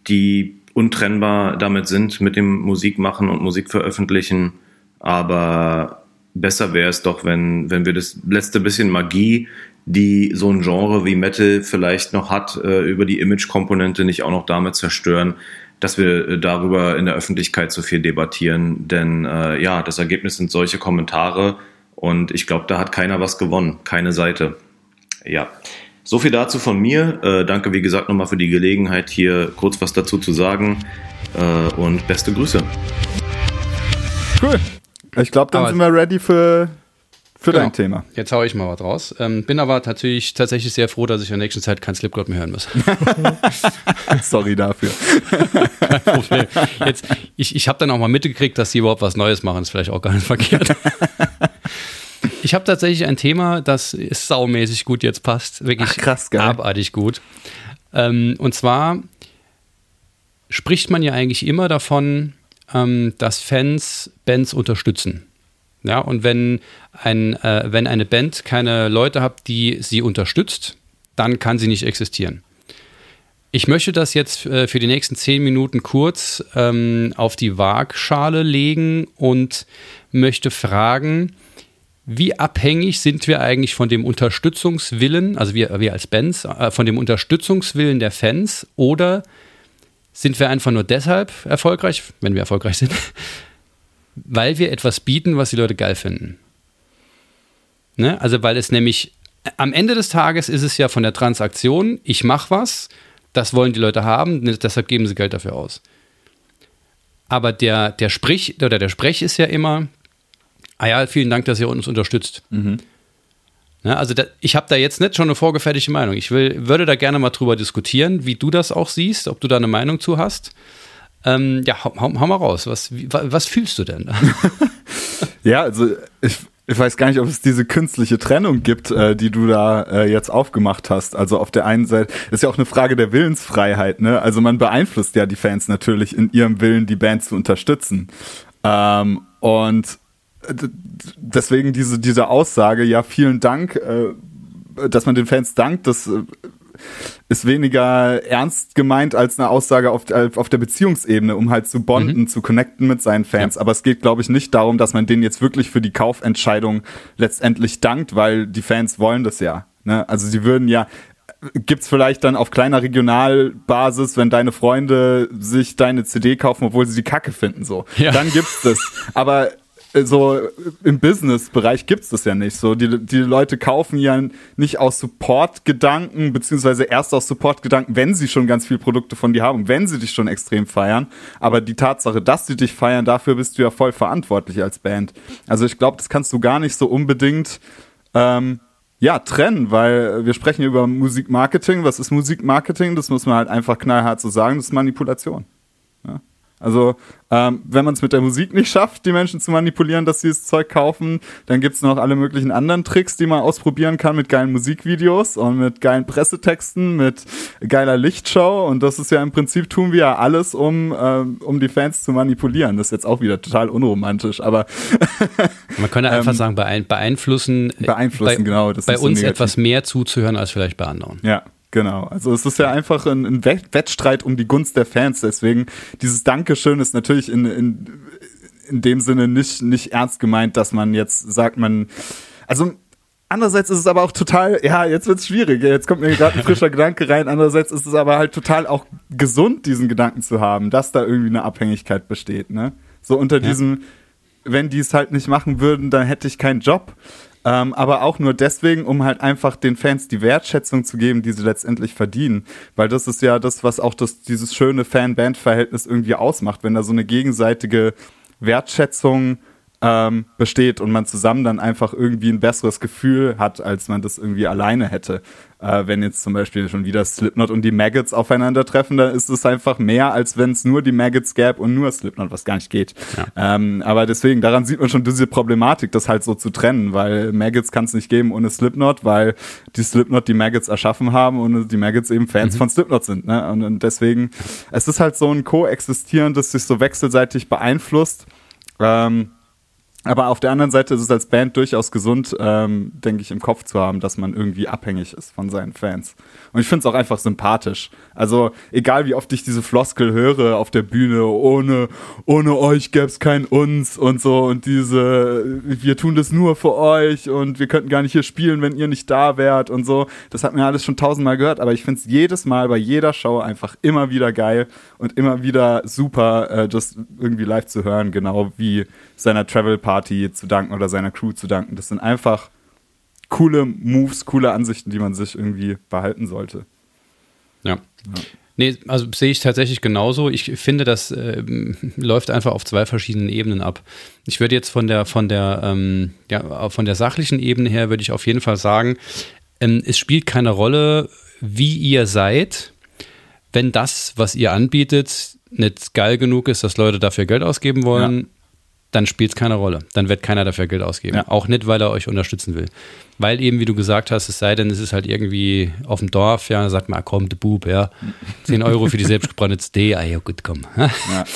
die untrennbar damit sind mit dem Musikmachen und Musikveröffentlichen aber besser wäre es doch, wenn, wenn wir das letzte bisschen Magie, die so ein Genre wie Metal vielleicht noch hat, äh, über die Image-Komponente nicht auch noch damit zerstören, dass wir äh, darüber in der Öffentlichkeit so viel debattieren. Denn äh, ja, das Ergebnis sind solche Kommentare und ich glaube, da hat keiner was gewonnen, keine Seite. Ja. So viel dazu von mir. Äh, danke, wie gesagt, nochmal für die Gelegenheit, hier kurz was dazu zu sagen. Äh, und beste Grüße. Cool. Ich glaube, dann aber sind wir ready für, für genau. dein Thema. Jetzt haue ich mal was raus. Ähm, bin aber natürlich tatsächlich sehr froh, dass ich in der nächsten Zeit kein Slipknot mehr hören muss. [laughs] Sorry dafür. Kein Problem. Jetzt, ich ich habe dann auch mal mitgekriegt, dass sie überhaupt was Neues machen. Das ist vielleicht auch gar nicht verkehrt. [laughs] Ich habe tatsächlich ein Thema, das ist saumäßig gut jetzt passt. Wirklich Ach, krass, geil. abartig gut. Ähm, und zwar spricht man ja eigentlich immer davon, ähm, dass Fans Bands unterstützen. Ja, und wenn, ein, äh, wenn eine Band keine Leute hat, die sie unterstützt, dann kann sie nicht existieren. Ich möchte das jetzt äh, für die nächsten zehn Minuten kurz ähm, auf die Waagschale legen und möchte fragen, wie abhängig sind wir eigentlich von dem Unterstützungswillen, also wir, wir als Bands, äh, von dem Unterstützungswillen der Fans oder sind wir einfach nur deshalb erfolgreich, wenn wir erfolgreich sind, [laughs] weil wir etwas bieten, was die Leute geil finden. Ne? Also weil es nämlich am Ende des Tages ist es ja von der Transaktion, ich mache was, das wollen die Leute haben, deshalb geben sie Geld dafür aus. Aber der, der Sprich oder der Sprech ist ja immer, ah ja, vielen Dank, dass ihr uns unterstützt. Mhm. Ja, also da, ich habe da jetzt nicht schon eine vorgefertigte Meinung. Ich will, würde da gerne mal drüber diskutieren, wie du das auch siehst, ob du da eine Meinung zu hast. Ähm, ja, hau, hau, hau, mal raus. Was, wie, was fühlst du denn? [laughs] ja, also ich, ich weiß gar nicht, ob es diese künstliche Trennung gibt, äh, die du da äh, jetzt aufgemacht hast. Also auf der einen Seite ist ja auch eine Frage der Willensfreiheit. Ne? Also man beeinflusst ja die Fans natürlich in ihrem Willen, die Band zu unterstützen. Ähm, und deswegen diese, diese Aussage, ja, vielen Dank, äh, dass man den Fans dankt, das äh, ist weniger ernst gemeint als eine Aussage auf, auf der Beziehungsebene, um halt zu bonden, mhm. zu connecten mit seinen Fans. Ja. Aber es geht, glaube ich, nicht darum, dass man denen jetzt wirklich für die Kaufentscheidung letztendlich dankt, weil die Fans wollen das ja. Ne? Also sie würden ja, gibt's vielleicht dann auf kleiner Regionalbasis, wenn deine Freunde sich deine CD kaufen, obwohl sie die Kacke finden, so. Ja. Dann gibt's das. Aber so im Business-Bereich gibt es das ja nicht. So, die, die Leute kaufen ja nicht aus Support-Gedanken, beziehungsweise erst aus Support-Gedanken, wenn sie schon ganz viele Produkte von dir haben, wenn sie dich schon extrem feiern. Aber die Tatsache, dass sie dich feiern, dafür bist du ja voll verantwortlich als Band. Also ich glaube, das kannst du gar nicht so unbedingt ähm, ja, trennen, weil wir sprechen über Musikmarketing. Was ist Musikmarketing? Das muss man halt einfach knallhart so sagen, das ist Manipulation. Also, ähm, wenn man es mit der Musik nicht schafft, die Menschen zu manipulieren, dass sie das Zeug kaufen, dann gibt es noch alle möglichen anderen Tricks, die man ausprobieren kann mit geilen Musikvideos und mit geilen Pressetexten, mit geiler Lichtshow. Und das ist ja im Prinzip, tun wir ja alles, um, ähm, um die Fans zu manipulieren. Das ist jetzt auch wieder total unromantisch, aber. [laughs] man könnte einfach ähm, sagen, beeinflussen. Beeinflussen, bei, genau. bei uns etwas mehr zuzuhören als vielleicht bei anderen. Ja, Genau, also es ist ja einfach ein, ein, Wettstreit um die Gunst der Fans. Deswegen, dieses Dankeschön ist natürlich in, in, in dem Sinne nicht, nicht ernst gemeint, dass man jetzt sagt, man. Also Andererseits ist es aber auch total, ja, jetzt wird es schwierig. Jetzt kommt mir gerade ein frischer Gedanke rein. Andererseits ist es aber halt total auch gesund, diesen Gedanken zu haben, dass da irgendwie eine Abhängigkeit besteht, ne? So unter ja. diesem, wenn die es halt nicht machen würden, dann hätte ich keinen Job. Ähm, aber auch nur deswegen, um halt einfach den Fans die Wertschätzung zu geben, die sie letztendlich verdienen. Weil das ist ja das, was auch das, dieses schöne Fan-Band-Verhältnis irgendwie ausmacht, wenn da so eine gegenseitige Wertschätzung ähm, besteht und man zusammen dann einfach irgendwie ein besseres Gefühl hat, als man das irgendwie alleine hätte. Äh, wenn jetzt zum Beispiel schon wieder Slipknot und die Maggots aufeinandertreffen, dann ist es einfach mehr, als wenn es nur die Maggots gäbe und nur Slipknot, was gar nicht geht. Ja. Ähm, aber deswegen, daran sieht man schon diese Problematik, das halt so zu trennen, weil Maggots kann es nicht geben ohne Slipknot, weil die Slipknot die Maggots erschaffen haben und die Maggots eben Fans mhm. von Slipknot sind. Ne? Und, und deswegen, es ist halt so ein Koexistieren, das sich so wechselseitig beeinflusst. Ähm, Aber auf der anderen Seite ist es als Band durchaus gesund, ähm, denke ich, im Kopf zu haben, dass man irgendwie abhängig ist von seinen Fans. Und ich finde es auch einfach sympathisch. Also, egal wie oft ich diese Floskel höre auf der Bühne, ohne, ohne euch gäbe es kein uns und so und diese, wir tun das nur für euch und wir könnten gar nicht hier spielen, wenn ihr nicht da wärt und so. Das hat mir alles schon tausendmal gehört, aber ich finde es jedes Mal bei jeder Show einfach immer wieder geil und immer wieder super, äh, das irgendwie live zu hören, genau wie seiner Travel Party zu danken oder seiner Crew zu danken. Das sind einfach coole Moves, coole Ansichten, die man sich irgendwie behalten sollte. Ja. ja. Nee, also sehe ich tatsächlich genauso. Ich finde, das äh, läuft einfach auf zwei verschiedenen Ebenen ab. Ich würde jetzt von der, von der, ähm, ja, von der sachlichen Ebene her würde ich auf jeden Fall sagen, ähm, es spielt keine Rolle, wie ihr seid, wenn das, was ihr anbietet, nicht geil genug ist, dass Leute dafür Geld ausgeben wollen, ja dann spielt es keine Rolle. Dann wird keiner dafür Geld ausgeben. Ja. Auch nicht, weil er euch unterstützen will. Weil eben, wie du gesagt hast, es sei denn, es ist halt irgendwie auf dem Dorf, ja, sagt man, ah, komm, der Bub, ja, [laughs] 10 Euro für die selbstgebrannte CD, ah ja, gut, komm. Ja. [laughs]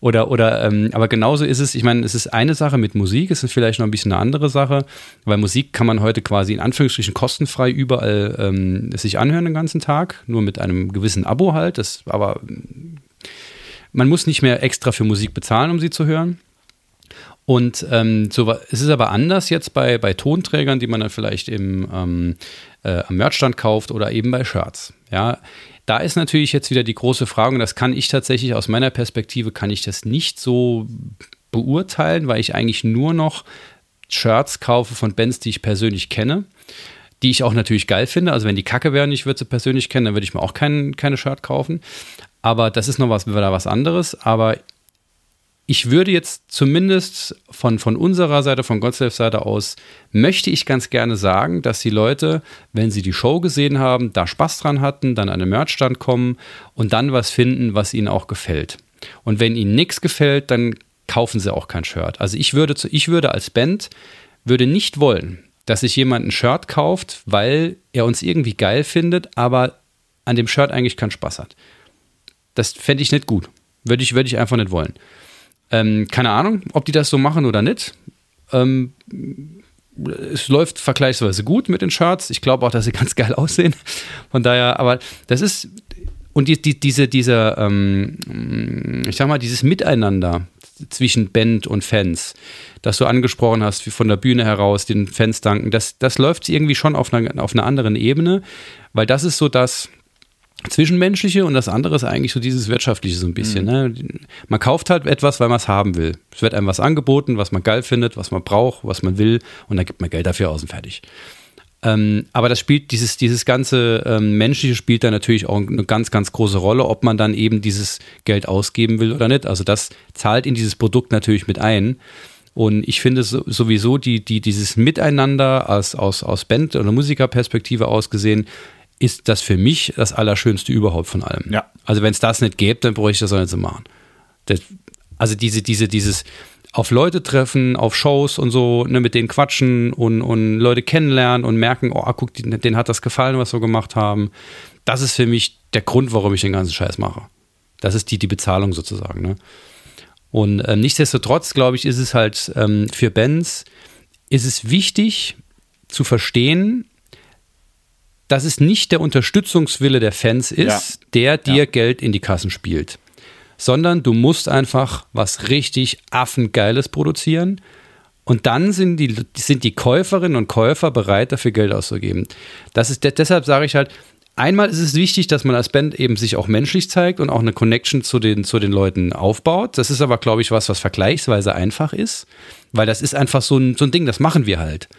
Oder, oder, ähm, aber genauso ist es, ich meine, es ist eine Sache mit Musik, es ist vielleicht noch ein bisschen eine andere Sache, weil Musik kann man heute quasi in Anführungsstrichen kostenfrei überall ähm, sich anhören den ganzen Tag, nur mit einem gewissen Abo halt, das aber man muss nicht mehr extra für Musik bezahlen, um sie zu hören. Und ähm, so, es ist aber anders jetzt bei, bei Tonträgern, die man dann vielleicht im, ähm, äh, am Merchstand kauft oder eben bei Shirts. Ja, da ist natürlich jetzt wieder die große Frage, und das kann ich tatsächlich aus meiner Perspektive, kann ich das nicht so beurteilen, weil ich eigentlich nur noch Shirts kaufe von Bands, die ich persönlich kenne, die ich auch natürlich geil finde. Also wenn die Kacke wären, ich würde sie persönlich kennen, dann würde ich mir auch kein, keine Shirt kaufen. Aber das ist noch was, wieder was anderes. Aber ich würde jetzt zumindest von, von unserer Seite, von Godslevs Seite aus, möchte ich ganz gerne sagen, dass die Leute, wenn sie die Show gesehen haben, da Spaß dran hatten, dann an den Merchstand kommen und dann was finden, was ihnen auch gefällt. Und wenn ihnen nichts gefällt, dann kaufen sie auch kein Shirt. Also ich würde, ich würde als Band, würde nicht wollen, dass sich jemand ein Shirt kauft, weil er uns irgendwie geil findet, aber an dem Shirt eigentlich keinen Spaß hat. Das fände ich nicht gut. Würde ich, würde ich einfach nicht wollen. Ähm, keine Ahnung, ob die das so machen oder nicht. Ähm, es läuft vergleichsweise gut mit den Charts. Ich glaube auch, dass sie [laughs] ganz geil aussehen. Von daher, aber das ist, und die, die, diese, diese, ähm, ich sag mal, dieses Miteinander zwischen Band und Fans, das du angesprochen hast, wie von der Bühne heraus, den Fans danken, das, das läuft irgendwie schon auf einer, auf einer anderen Ebene, weil das ist so das, Zwischenmenschliche und das andere ist eigentlich so dieses Wirtschaftliche so ein bisschen. Mhm. Ne? Man kauft halt etwas, weil man es haben will. Es wird einem was angeboten, was man geil findet, was man braucht, was man will und dann gibt man Geld dafür aus und fertig. Ähm, aber das spielt, dieses, dieses ganze ähm, Menschliche spielt da natürlich auch eine ganz, ganz große Rolle, ob man dann eben dieses Geld ausgeben will oder nicht. Also das zahlt in dieses Produkt natürlich mit ein. Und ich finde sowieso die, die, dieses Miteinander aus, aus, aus Band- oder Musikerperspektive aus gesehen, ist das für mich das Allerschönste überhaupt von allem. Ja. Also wenn es das nicht gäbe, dann bräuchte ich das auch nicht so machen. Das, also diese, diese, dieses auf Leute treffen, auf Shows und so, ne, mit denen quatschen und, und Leute kennenlernen und merken, oh, guck, denen hat das gefallen, was wir gemacht haben. Das ist für mich der Grund, warum ich den ganzen Scheiß mache. Das ist die, die Bezahlung sozusagen. Ne? Und äh, nichtsdestotrotz, glaube ich, ist es halt ähm, für Bands, ist es wichtig zu verstehen, dass es nicht der Unterstützungswille der Fans ist, ja. der dir ja. Geld in die Kassen spielt, sondern du musst einfach was richtig affengeiles produzieren und dann sind die, sind die Käuferinnen und Käufer bereit, dafür Geld auszugeben. Das ist, deshalb sage ich halt, einmal ist es wichtig, dass man als Band eben sich auch menschlich zeigt und auch eine Connection zu den, zu den Leuten aufbaut. Das ist aber, glaube ich, was, was vergleichsweise einfach ist, weil das ist einfach so ein, so ein Ding, das machen wir halt.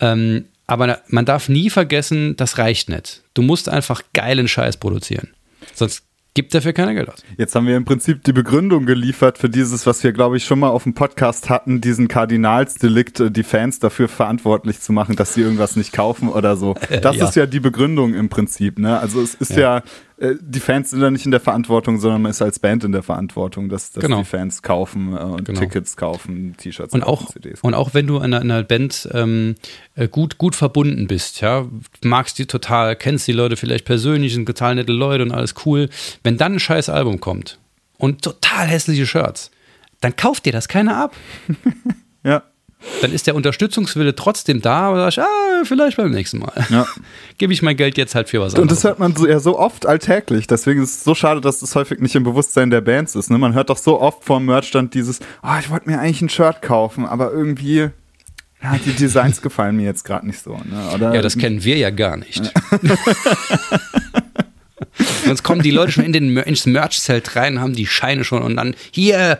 Ähm, aber man darf nie vergessen, das reicht nicht. Du musst einfach geilen Scheiß produzieren. Sonst gibt dafür keiner Geld aus. Jetzt haben wir im Prinzip die Begründung geliefert für dieses, was wir, glaube ich, schon mal auf dem Podcast hatten, diesen Kardinalsdelikt, äh, die Fans dafür verantwortlich zu machen, dass sie irgendwas nicht kaufen oder so. Das ja. ist ja die Begründung im Prinzip. Ne? Also es ist ja, ja äh, die Fans sind da nicht in der Verantwortung, sondern man ist als Band in der Verantwortung, dass, dass genau. die Fans kaufen äh, und genau. Tickets kaufen, T-Shirts und auch CDs. Und auch wenn du in einer, in einer Band ähm, äh, gut, gut verbunden bist, ja, magst die total, kennst die Leute vielleicht persönlich, sind total nette Leute und alles cool. Wenn dann ein scheiß Album kommt und total hässliche Shirts, dann kauft dir das keiner ab. [laughs] Ja. Dann ist der Unterstützungswille trotzdem da, aber sag ich, ah, vielleicht beim nächsten Mal. Ja. [laughs] Gebe ich mein Geld jetzt halt für was Und anderes. das hört man so, ja so oft alltäglich. Deswegen ist es so schade, dass das häufig nicht im Bewusstsein der Bands ist. Ne? Man hört doch so oft vom Merchstand dieses, ah, ich wollte mir eigentlich ein Shirt kaufen, aber irgendwie, ja, die Designs [laughs] gefallen mir jetzt gerade nicht so. Ne? Ja, das kennen wir ja gar nicht. [laughs] Sonst kommen die Leute schon in den, ins Merch-Zelt rein, haben die Scheine schon und dann, hier,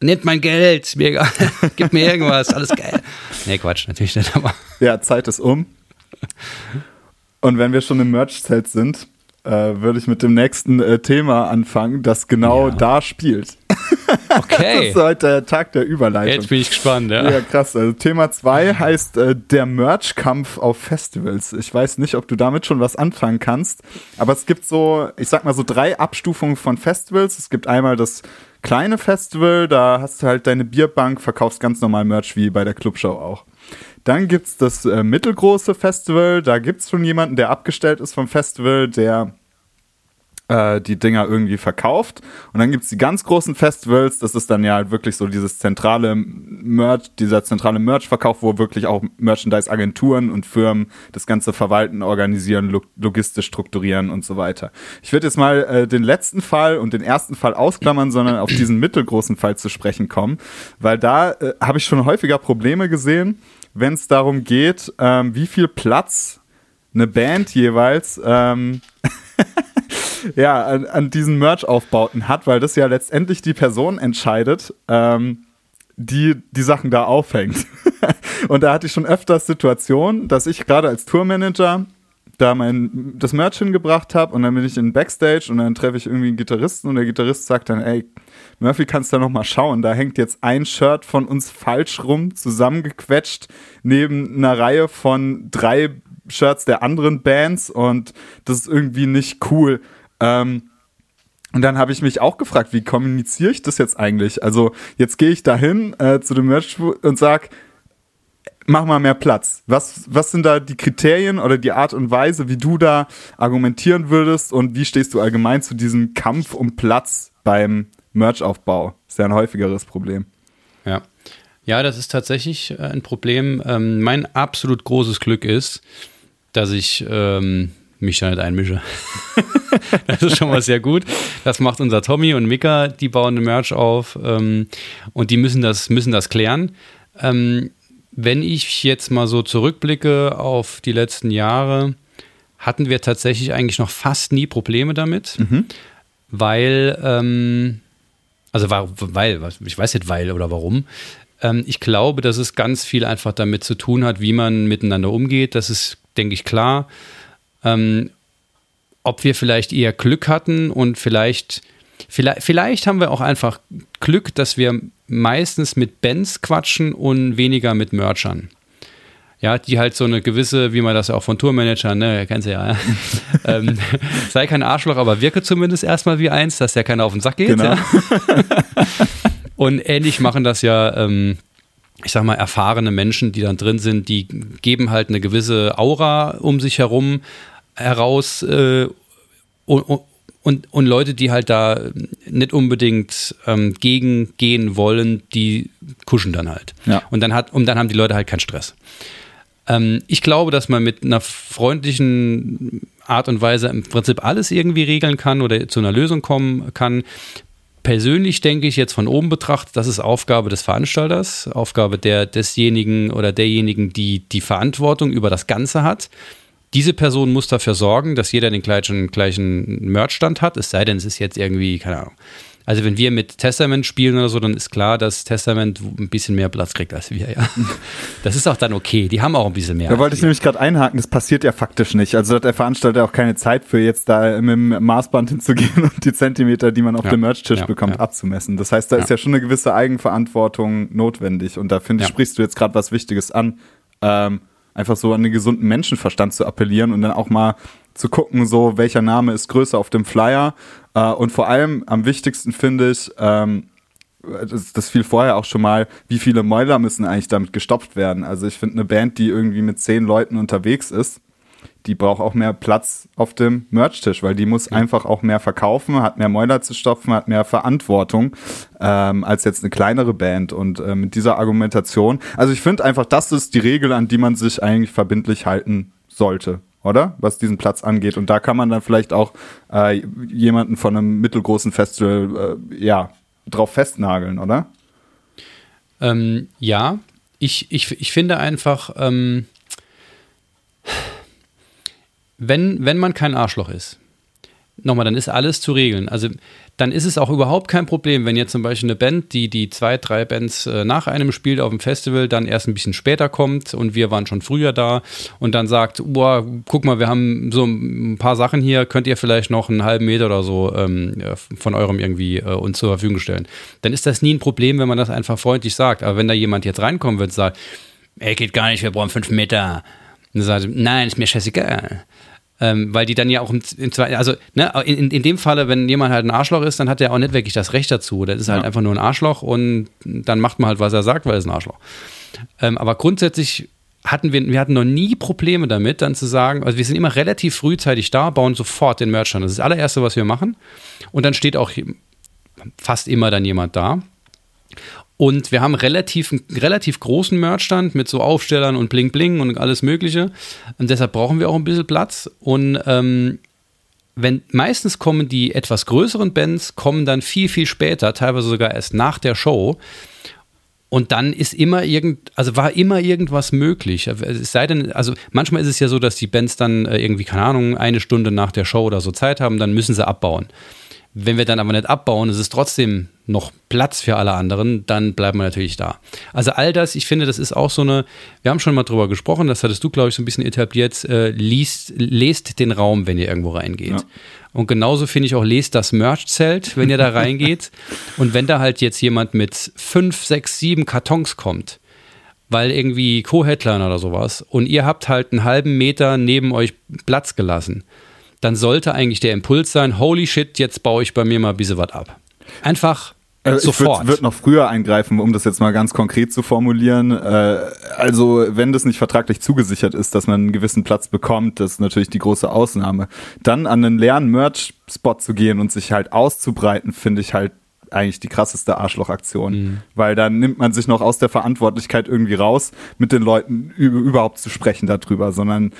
nehmt mein Geld, mir egal, [laughs] gib mir irgendwas, alles geil. Nee, Quatsch, natürlich nicht, aber Ja, Zeit ist um. Und wenn wir schon im Merch-Zelt sind, äh, würde ich mit dem nächsten äh, Thema anfangen, das genau Ja. da spielt. Das okay. ist heute der Tag der Überleitung. Jetzt bin ich gespannt, ja. Ja, krass. Also Thema 2 heißt äh, der Merch-Kampf auf Festivals. Ich weiß nicht, ob du damit schon was anfangen kannst, aber es gibt so, ich sag mal so drei Abstufungen von Festivals. Es gibt einmal das kleine Festival, da hast du halt deine Bierbank, verkaufst ganz normal Merch wie bei der Clubshow auch. Dann gibt's das äh, mittelgroße Festival, da gibt's schon jemanden, der abgestellt ist vom Festival, der äh, die Dinger irgendwie verkauft. Und dann gibt's die ganz großen Festivals, das ist dann ja halt wirklich so dieses zentrale Merch, dieser zentrale Merch-Verkauf, wo wirklich auch Merchandise-Agenturen und Firmen das Ganze verwalten, organisieren, lo logistisch strukturieren und so weiter. Ich würde jetzt mal äh, den letzten Fall und den ersten Fall ausklammern, sondern auf diesen mittelgroßen Fall zu sprechen kommen, weil da äh, habe ich schon häufiger Probleme gesehen, wenn es darum geht, ähm, wie viel Platz eine Band jeweils ähm, [laughs] ja, an, an diesen Merch-Aufbauten hat, weil das ja letztendlich die Person entscheidet, ähm, die die Sachen da aufhängt. [laughs] und da hatte ich schon öfters Situationen, dass ich gerade als Tourmanager da mein das Merch hingebracht habe und dann bin ich in Backstage und dann treffe ich irgendwie einen Gitarristen und der Gitarrist sagt dann, ey, Murphy, kannst du da noch mal schauen, da hängt jetzt ein Shirt von uns falsch rum, zusammengequetscht, neben einer Reihe von drei Shirts der anderen Bands und das ist irgendwie nicht cool. Ähm, und dann habe ich mich auch gefragt, wie kommuniziere ich das jetzt eigentlich? Also jetzt gehe ich dahin äh, zu dem Merch und sag, mach mal mehr Platz. Was, was sind da die Kriterien oder die Art und Weise, wie du da argumentieren würdest und wie stehst du allgemein zu diesem Kampf um Platz beim Merchaufbau? Ist ja ein häufigeres Problem. Ja. Ja, das ist tatsächlich äh, ein Problem. Ähm, mein absolut großes Glück ist, dass ich ähm, mich da nicht einmische. [laughs] [laughs] das ist schon mal sehr gut. Das macht unser Tommy und Mika, die bauen eine Merch auf ähm, und die müssen das, müssen das klären. Ähm, wenn ich jetzt mal so zurückblicke auf die letzten Jahre, hatten wir tatsächlich eigentlich noch fast nie Probleme damit, weil, ähm, also war, weil, ich weiß nicht weil oder warum. Ähm, ich glaube, dass es ganz viel einfach damit zu tun hat, wie man miteinander umgeht. Das ist, denke ich, klar. Ähm, ob wir vielleicht eher Glück hatten und vielleicht, vielleicht, vielleicht haben wir auch einfach Glück, dass wir meistens mit Bands quatschen und weniger mit Merchern. Ja, die halt so eine gewisse, wie man das ja auch von Tourmanagern, ne, kennst du ja, ja. [laughs] ähm, sei kein Arschloch, aber wirke zumindest erstmal wie eins, dass der keiner auf den Sack geht. Genau. Ja. [laughs] Und ähnlich machen das ja, ähm, ich sag mal, erfahrene Menschen, die dann drin sind, die geben halt eine gewisse Aura um sich herum heraus äh, und, und, und Leute, die halt da nicht unbedingt ähm, gegengehen wollen, die kuschen dann halt. Ja. Und dann hat, und dann haben die Leute halt keinen Stress. Ähm, ich glaube, dass man mit einer freundlichen Art und Weise im Prinzip alles irgendwie regeln kann oder zu einer Lösung kommen kann. Persönlich denke ich jetzt von oben betrachtet, das ist Aufgabe des Veranstalters, Aufgabe der, desjenigen oder derjenigen, die die Verantwortung über das Ganze hat. Diese Person muss dafür sorgen, dass jeder den gleichen, gleichen Merchstand hat, es sei denn, es ist jetzt irgendwie, keine Ahnung. Also wenn wir mit Testament spielen oder so, dann ist klar, dass Testament ein bisschen mehr Platz kriegt als wir, ja. [laughs] Das ist auch dann okay. Die haben auch ein bisschen mehr. Da wollte ich nämlich gerade einhaken, das passiert ja faktisch nicht. Also hat der Veranstalter auch keine Zeit für jetzt da mit dem Maßband hinzugehen [laughs] und die Zentimeter, die man auf Ja. dem Merch-Tisch Ja, bekommt, ja. abzumessen. Das heißt, da ist ja schon eine gewisse Eigenverantwortung notwendig. Und da finde ich, Ja. sprichst du jetzt gerade was Wichtiges an. Ähm, einfach so an den gesunden Menschenverstand zu appellieren und dann auch mal zu gucken, so welcher Name ist größer auf dem Flyer. Äh, und vor allem am wichtigsten finde ich, ähm, das, das fiel vorher auch schon mal, wie viele Mäuler müssen eigentlich damit gestopft werden. Also ich finde eine Band, die irgendwie mit zehn Leuten unterwegs ist, die braucht auch mehr Platz auf dem Merch-Tisch, weil die muss einfach auch mehr verkaufen, hat mehr Mäuler zu stopfen, hat mehr Verantwortung ähm, als jetzt eine kleinere Band. Und äh, mit dieser Argumentation, also ich finde einfach, das ist die Regel, an die man sich eigentlich verbindlich halten sollte oder? Was diesen Platz angeht. Und da kann man dann vielleicht auch äh, jemanden von einem mittelgroßen Festival äh, ja, drauf festnageln, oder? Ähm, ja, ich, ich, ich finde einfach, ähm, wenn, wenn man kein Arschloch ist, nochmal, dann ist alles zu regeln. Also dann ist es auch überhaupt kein Problem, wenn jetzt zum Beispiel eine Band, die die zwei, drei Bands äh, nach einem spielt auf dem Festival, dann erst ein bisschen später kommt und wir waren schon früher da und dann sagt, boah, guck mal, wir haben so ein paar Sachen hier, könnt ihr vielleicht noch einen halben Meter oder so ähm, von eurem irgendwie äh, uns zur Verfügung stellen. Dann ist das nie ein Problem, wenn man das einfach freundlich sagt. Aber wenn da jemand jetzt reinkommen wird und sagt, ey, geht gar nicht, wir brauchen fünf Meter. Und dann sagt, nein, ist mir scheißegal ähm, weil die dann ja auch im, im also ne, in, in dem Falle, wenn jemand halt ein Arschloch ist, dann hat er auch nicht wirklich das Recht dazu. Das ist halt ja. einfach nur ein Arschloch und dann macht man halt, was er sagt, weil er ist ein Arschloch. Ähm, aber grundsätzlich hatten wir, wir hatten noch nie Probleme damit, dann zu sagen, also wir sind immer relativ frühzeitig da, bauen sofort den Merch an. Das ist das allererste, was wir machen. Und dann steht auch fast immer dann jemand da. Und wir haben relativ, einen relativ großen Merchstand mit so Aufstellern und Bling Bling und alles Mögliche. Und deshalb brauchen wir auch ein bisschen Platz. Und ähm, wenn meistens kommen die etwas größeren Bands, kommen dann viel, viel später, teilweise sogar erst nach der Show. Und dann ist immer irgend, also war immer irgendwas möglich. Es sei denn, also manchmal ist es ja so, dass die Bands dann äh, irgendwie, keine Ahnung, eine Stunde nach der Show oder so Zeit haben, dann müssen sie abbauen. Wenn wir dann aber nicht abbauen, ist es trotzdem noch Platz für alle anderen, dann bleiben wir natürlich da. Also all das, ich finde, das ist auch so eine, wir haben schon mal drüber gesprochen, das hattest du, glaube ich, so ein bisschen etabliert, äh, liest, lest den Raum, wenn ihr irgendwo reingeht. Ja. Und genauso finde ich auch, lest das Merch-Zelt, wenn ihr da reingeht. [laughs] Und wenn da halt jetzt jemand mit fünf, sechs, sieben Kartons kommt, weil irgendwie Co-Headliner oder sowas, und ihr habt halt einen halben Meter neben euch Platz gelassen, dann sollte eigentlich der Impuls sein, holy shit, jetzt baue ich bei mir mal ein bisschen was ab. Einfach äh, sofort. Ich würde noch früher eingreifen, um das jetzt mal ganz konkret zu formulieren. Äh, also, wenn das nicht vertraglich zugesichert ist, dass man einen gewissen Platz bekommt, das ist natürlich die große Ausnahme. Dann an einen leeren Merch-Spot zu gehen und sich halt auszubreiten, finde ich halt eigentlich die krasseste Arschlochaktion, mhm. weil dann nimmt man sich noch aus der Verantwortlichkeit irgendwie raus, mit den Leuten überhaupt zu sprechen darüber, sondern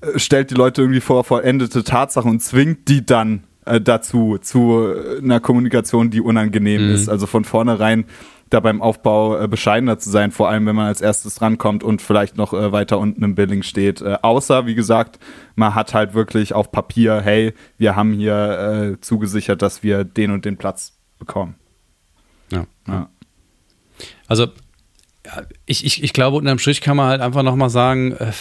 äh, stellt die Leute irgendwie vor vollendete Tatsachen und zwingt die dann äh, dazu, zu einer Kommunikation, die unangenehm mhm. ist. Also von vornherein da beim Aufbau äh, bescheidener zu sein, vor allem wenn man als erstes rankommt und vielleicht noch äh, weiter unten im Billing steht. Äh, außer, wie gesagt, man hat halt wirklich auf Papier, hey, wir haben hier äh, zugesichert, dass wir den und den Platz bekommen. Ja. ja. Also, ich, ich, ich glaube, unterm Strich kann man halt einfach nochmal sagen, äh,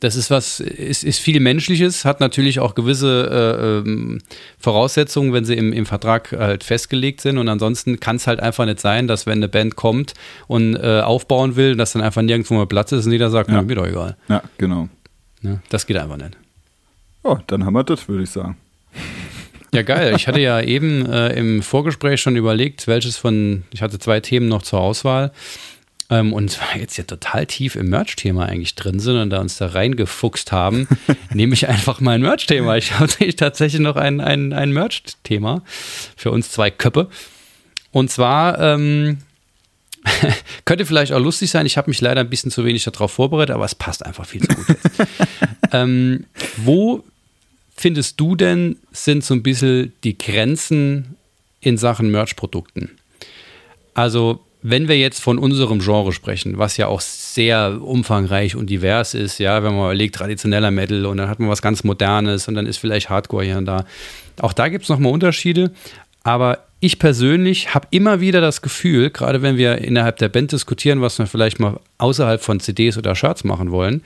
das ist was, ist, ist viel Menschliches, hat natürlich auch gewisse äh, ähm, Voraussetzungen, wenn sie im, im Vertrag halt festgelegt sind. Und ansonsten kann es halt einfach nicht sein, dass wenn eine Band kommt und äh, aufbauen will, dass dann einfach nirgendwo mehr Platz ist und jeder sagt, ja. mir doch egal. Ja, genau. Ja, das geht einfach nicht. Oh, dann haben wir das, würde ich sagen. Ja, geil. Ich hatte ja eben äh, im Vorgespräch schon überlegt, welches von, ich hatte zwei Themen noch zur Auswahl ähm, und jetzt ja total tief im Merch-Thema eigentlich drin sind und da uns da reingefuchst haben, [laughs] nehme ich einfach mal ein Merch-Thema. Ich habe tatsächlich noch ein, ein, ein Merch-Thema für uns zwei Köpfe. Und zwar ähm, [laughs] könnte vielleicht auch lustig sein. Ich habe mich leider ein bisschen zu wenig darauf vorbereitet, aber es passt einfach viel zu gut. [laughs] ähm, wo findest du denn, sind so ein bisschen die Grenzen in Sachen Merch-Produkten? Also wenn wir jetzt von unserem Genre sprechen, was ja auch sehr umfangreich und divers ist, ja, wenn man überlegt, traditioneller Metal und dann hat man was ganz Modernes und dann ist vielleicht Hardcore hier und da. Auch da gibt es nochmal Unterschiede, aber ich persönlich habe immer wieder das Gefühl, gerade wenn wir innerhalb der Band diskutieren, was wir vielleicht mal außerhalb von CDs oder Shirts machen wollen,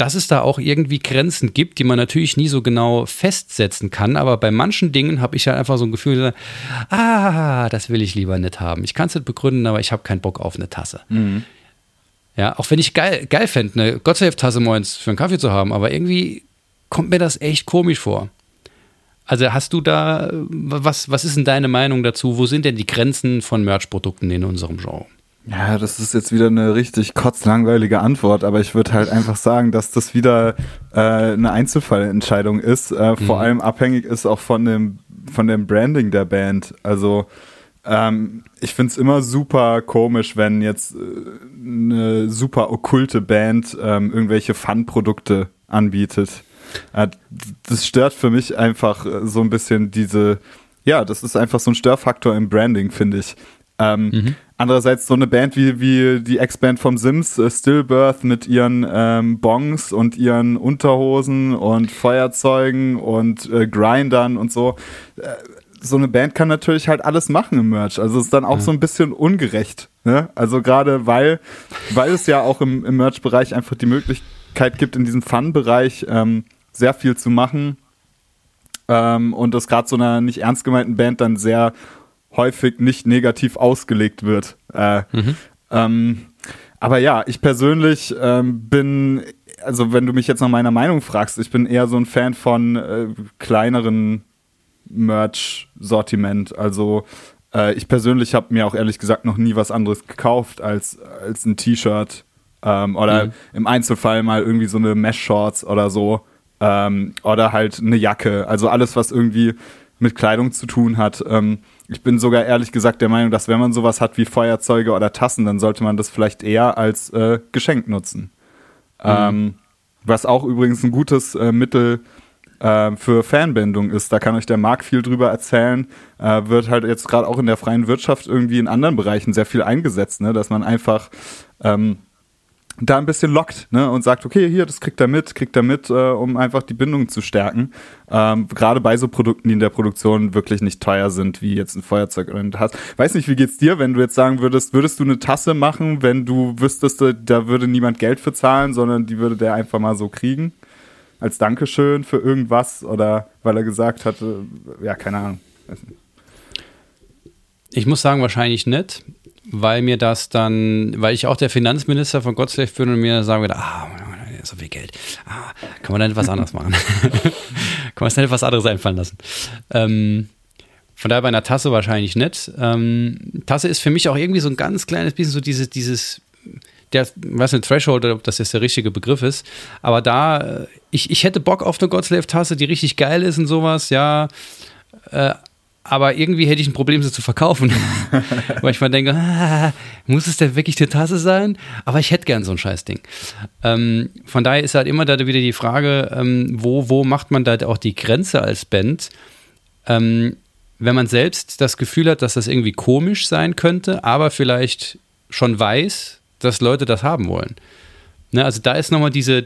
dass es da auch irgendwie Grenzen gibt, die man natürlich nie so genau festsetzen kann. Aber bei manchen Dingen habe ich halt einfach so ein Gefühl, ah, das will ich lieber nicht haben. Ich kann es nicht begründen, aber ich habe keinen Bock auf eine Tasse. Mhm. Ja, auch wenn ich geil, geil fände, eine Gottsafe-Tasse morgens für einen Kaffee zu haben, aber irgendwie kommt mir das echt komisch vor. Also hast du da, was, was ist denn deine Meinung dazu? Wo sind denn die Grenzen von Merch-Produkten in unserem Genre? Ja, das ist jetzt wieder eine richtig kotzlangweilige Antwort, aber ich würde halt einfach sagen, dass das wieder äh, eine Einzelfallentscheidung ist, äh, vor mhm. allem abhängig ist auch von dem, von dem Branding der Band. Also ähm, ich finde es immer super komisch, wenn jetzt äh, eine super okkulte Band ähm, irgendwelche Fun-Produkte anbietet. Äh, das stört für mich einfach so ein bisschen diese, ja, das ist einfach so ein Störfaktor im Branding, finde ich. Ähm, mhm. Andererseits so eine Band wie, wie die Ex-Band vom Sims, äh, Stillbirth mit ihren ähm, Bongs und ihren Unterhosen und Feuerzeugen und äh, Grindern und so. Äh, so eine Band kann natürlich halt alles machen im Merch. Also es ist dann auch ja. so ein bisschen ungerecht. Ne? Also gerade weil, weil es ja auch im, im Merch-Bereich einfach die Möglichkeit gibt, in diesem Fun-Bereich ähm, sehr viel zu machen. Ähm, und das gerade so einer nicht ernst gemeinten Band dann sehr häufig nicht negativ ausgelegt wird. Äh, mhm. ähm, aber ja, ich persönlich ähm, bin, also wenn du mich jetzt nach meiner Meinung fragst, ich bin eher so ein Fan von äh, kleineren Merch-Sortiment. Also äh, ich persönlich habe mir auch ehrlich gesagt noch nie was anderes gekauft als, als ein T-Shirt ähm, oder mhm. im Einzelfall mal irgendwie so eine Mesh-Shorts oder so ähm, oder halt eine Jacke. Also alles, was irgendwie mit Kleidung zu tun hat. Ähm, ich bin sogar ehrlich gesagt der Meinung, dass wenn man sowas hat wie Feuerzeuge oder Tassen, dann sollte man das vielleicht eher als äh, Geschenk nutzen. Mhm. Ähm, was auch übrigens ein gutes äh, Mittel äh, für Fanbindung ist. Da kann euch der Marc viel drüber erzählen. Äh, wird halt jetzt gerade auch in der freien Wirtschaft irgendwie in anderen Bereichen sehr viel eingesetzt, ne? dass man einfach ähm, da ein bisschen lockt ne, und sagt, okay, hier, das kriegt er mit, kriegt er mit, äh, um einfach die Bindung zu stärken. Ähm, Gerade bei so Produkten, die in der Produktion wirklich nicht teuer sind, wie jetzt ein Feuerzeug oder ein Tasse. Weiß nicht, wie geht's dir, wenn du jetzt sagen würdest, würdest du eine Tasse machen, wenn du wüsstest, da würde niemand Geld für zahlen, sondern die würde der einfach mal so kriegen? Als Dankeschön für irgendwas oder weil er gesagt hatte, ja, keine Ahnung. Ich muss sagen, wahrscheinlich nicht weil mir das dann, weil ich auch der Finanzminister von Gottslave bin und mir sagen würde, ah, so viel Geld, ah, kann man dann etwas anderes machen? [laughs] kann man sich dann etwas anderes einfallen lassen? Ähm, von daher bei einer Tasse wahrscheinlich nicht. Ähm, Tasse ist für mich auch irgendwie so ein ganz kleines bisschen so dieses, dieses, der, weiß nicht, Threshold, ob das jetzt der richtige Begriff ist, aber da, äh, ich, ich hätte Bock auf eine Godslave-Tasse, die richtig geil ist und sowas, ja, äh, aber irgendwie hätte ich ein Problem, sie zu verkaufen. [laughs] Weil ich mal denke, ah, muss es denn wirklich eine Tasse sein? Aber ich hätte gern so ein Scheißding. Ähm, von daher ist halt immer da wieder die Frage, ähm, wo, wo macht man da auch die Grenze als Band? Ähm, wenn man selbst das Gefühl hat, dass das irgendwie komisch sein könnte, aber vielleicht schon weiß, dass Leute das haben wollen. Ne, also da ist nochmal diese.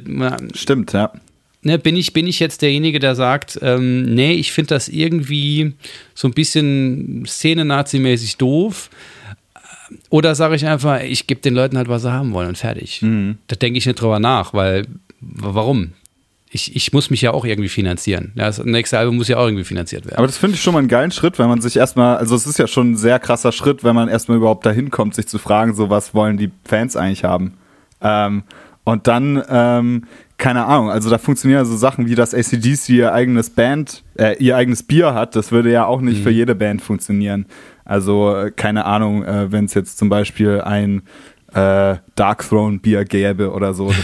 Stimmt, ja ne, bin, ich, bin ich jetzt derjenige, der sagt, ähm, nee, ich finde das irgendwie so ein bisschen Szene-Nazi-mäßig doof. Oder sage ich einfach, ich gebe den Leuten halt, was sie haben wollen und fertig. Mhm. Da denke ich nicht drüber nach, weil, warum? Ich, ich muss mich ja auch irgendwie finanzieren. das nächste Album muss ja auch irgendwie finanziert werden. Aber das finde ich schon mal einen geilen Schritt, wenn man sich erstmal, also es ist ja schon ein sehr krasser Schritt, wenn man erstmal überhaupt dahin kommt, sich zu fragen, so was wollen die Fans eigentlich haben. Ähm, und dann ähm, keine Ahnung, also da funktionieren so Sachen wie, dass ACDC ihr eigenes Band, äh, ihr eigenes Bier hat, das würde ja auch nicht mhm. für jede Band funktionieren. Also, äh, keine Ahnung, äh, wenn es jetzt zum Beispiel ein äh, Dark Throne Bier gäbe oder so. [laughs]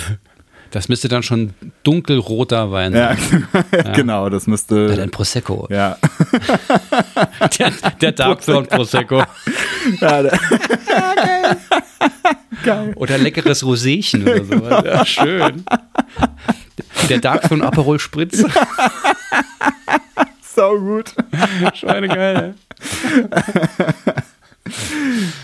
Das, müsste dann schon dunkelroter Wein sein. Ja, [laughs] ja. genau, das müsste. Ja, ein Prosecco. [laughs] Ja. der, der Dark Throne Prosecco. ja, der, geil. geil. Oder leckeres Roséchen oder so. Ja, schön. Der Dark von Aperol Spritz. [laughs] so gut. Schweinegeil.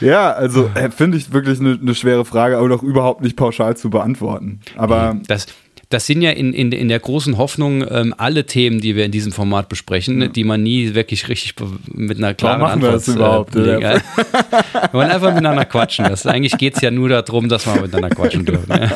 ja, also äh, finde ich wirklich eine ne schwere Frage, aber doch überhaupt nicht pauschal zu beantworten. Aber das, das sind ja in, in, in der großen Hoffnung ähm, alle Themen, die wir in diesem Format besprechen, ja. die man nie wirklich richtig mit einer klaren Warum machen Antwort wir das überhaupt? Äh, ja. [laughs] wir wollen einfach miteinander quatschen. Das, eigentlich geht es ja nur darum, dass wir miteinander quatschen dürfen. Ja.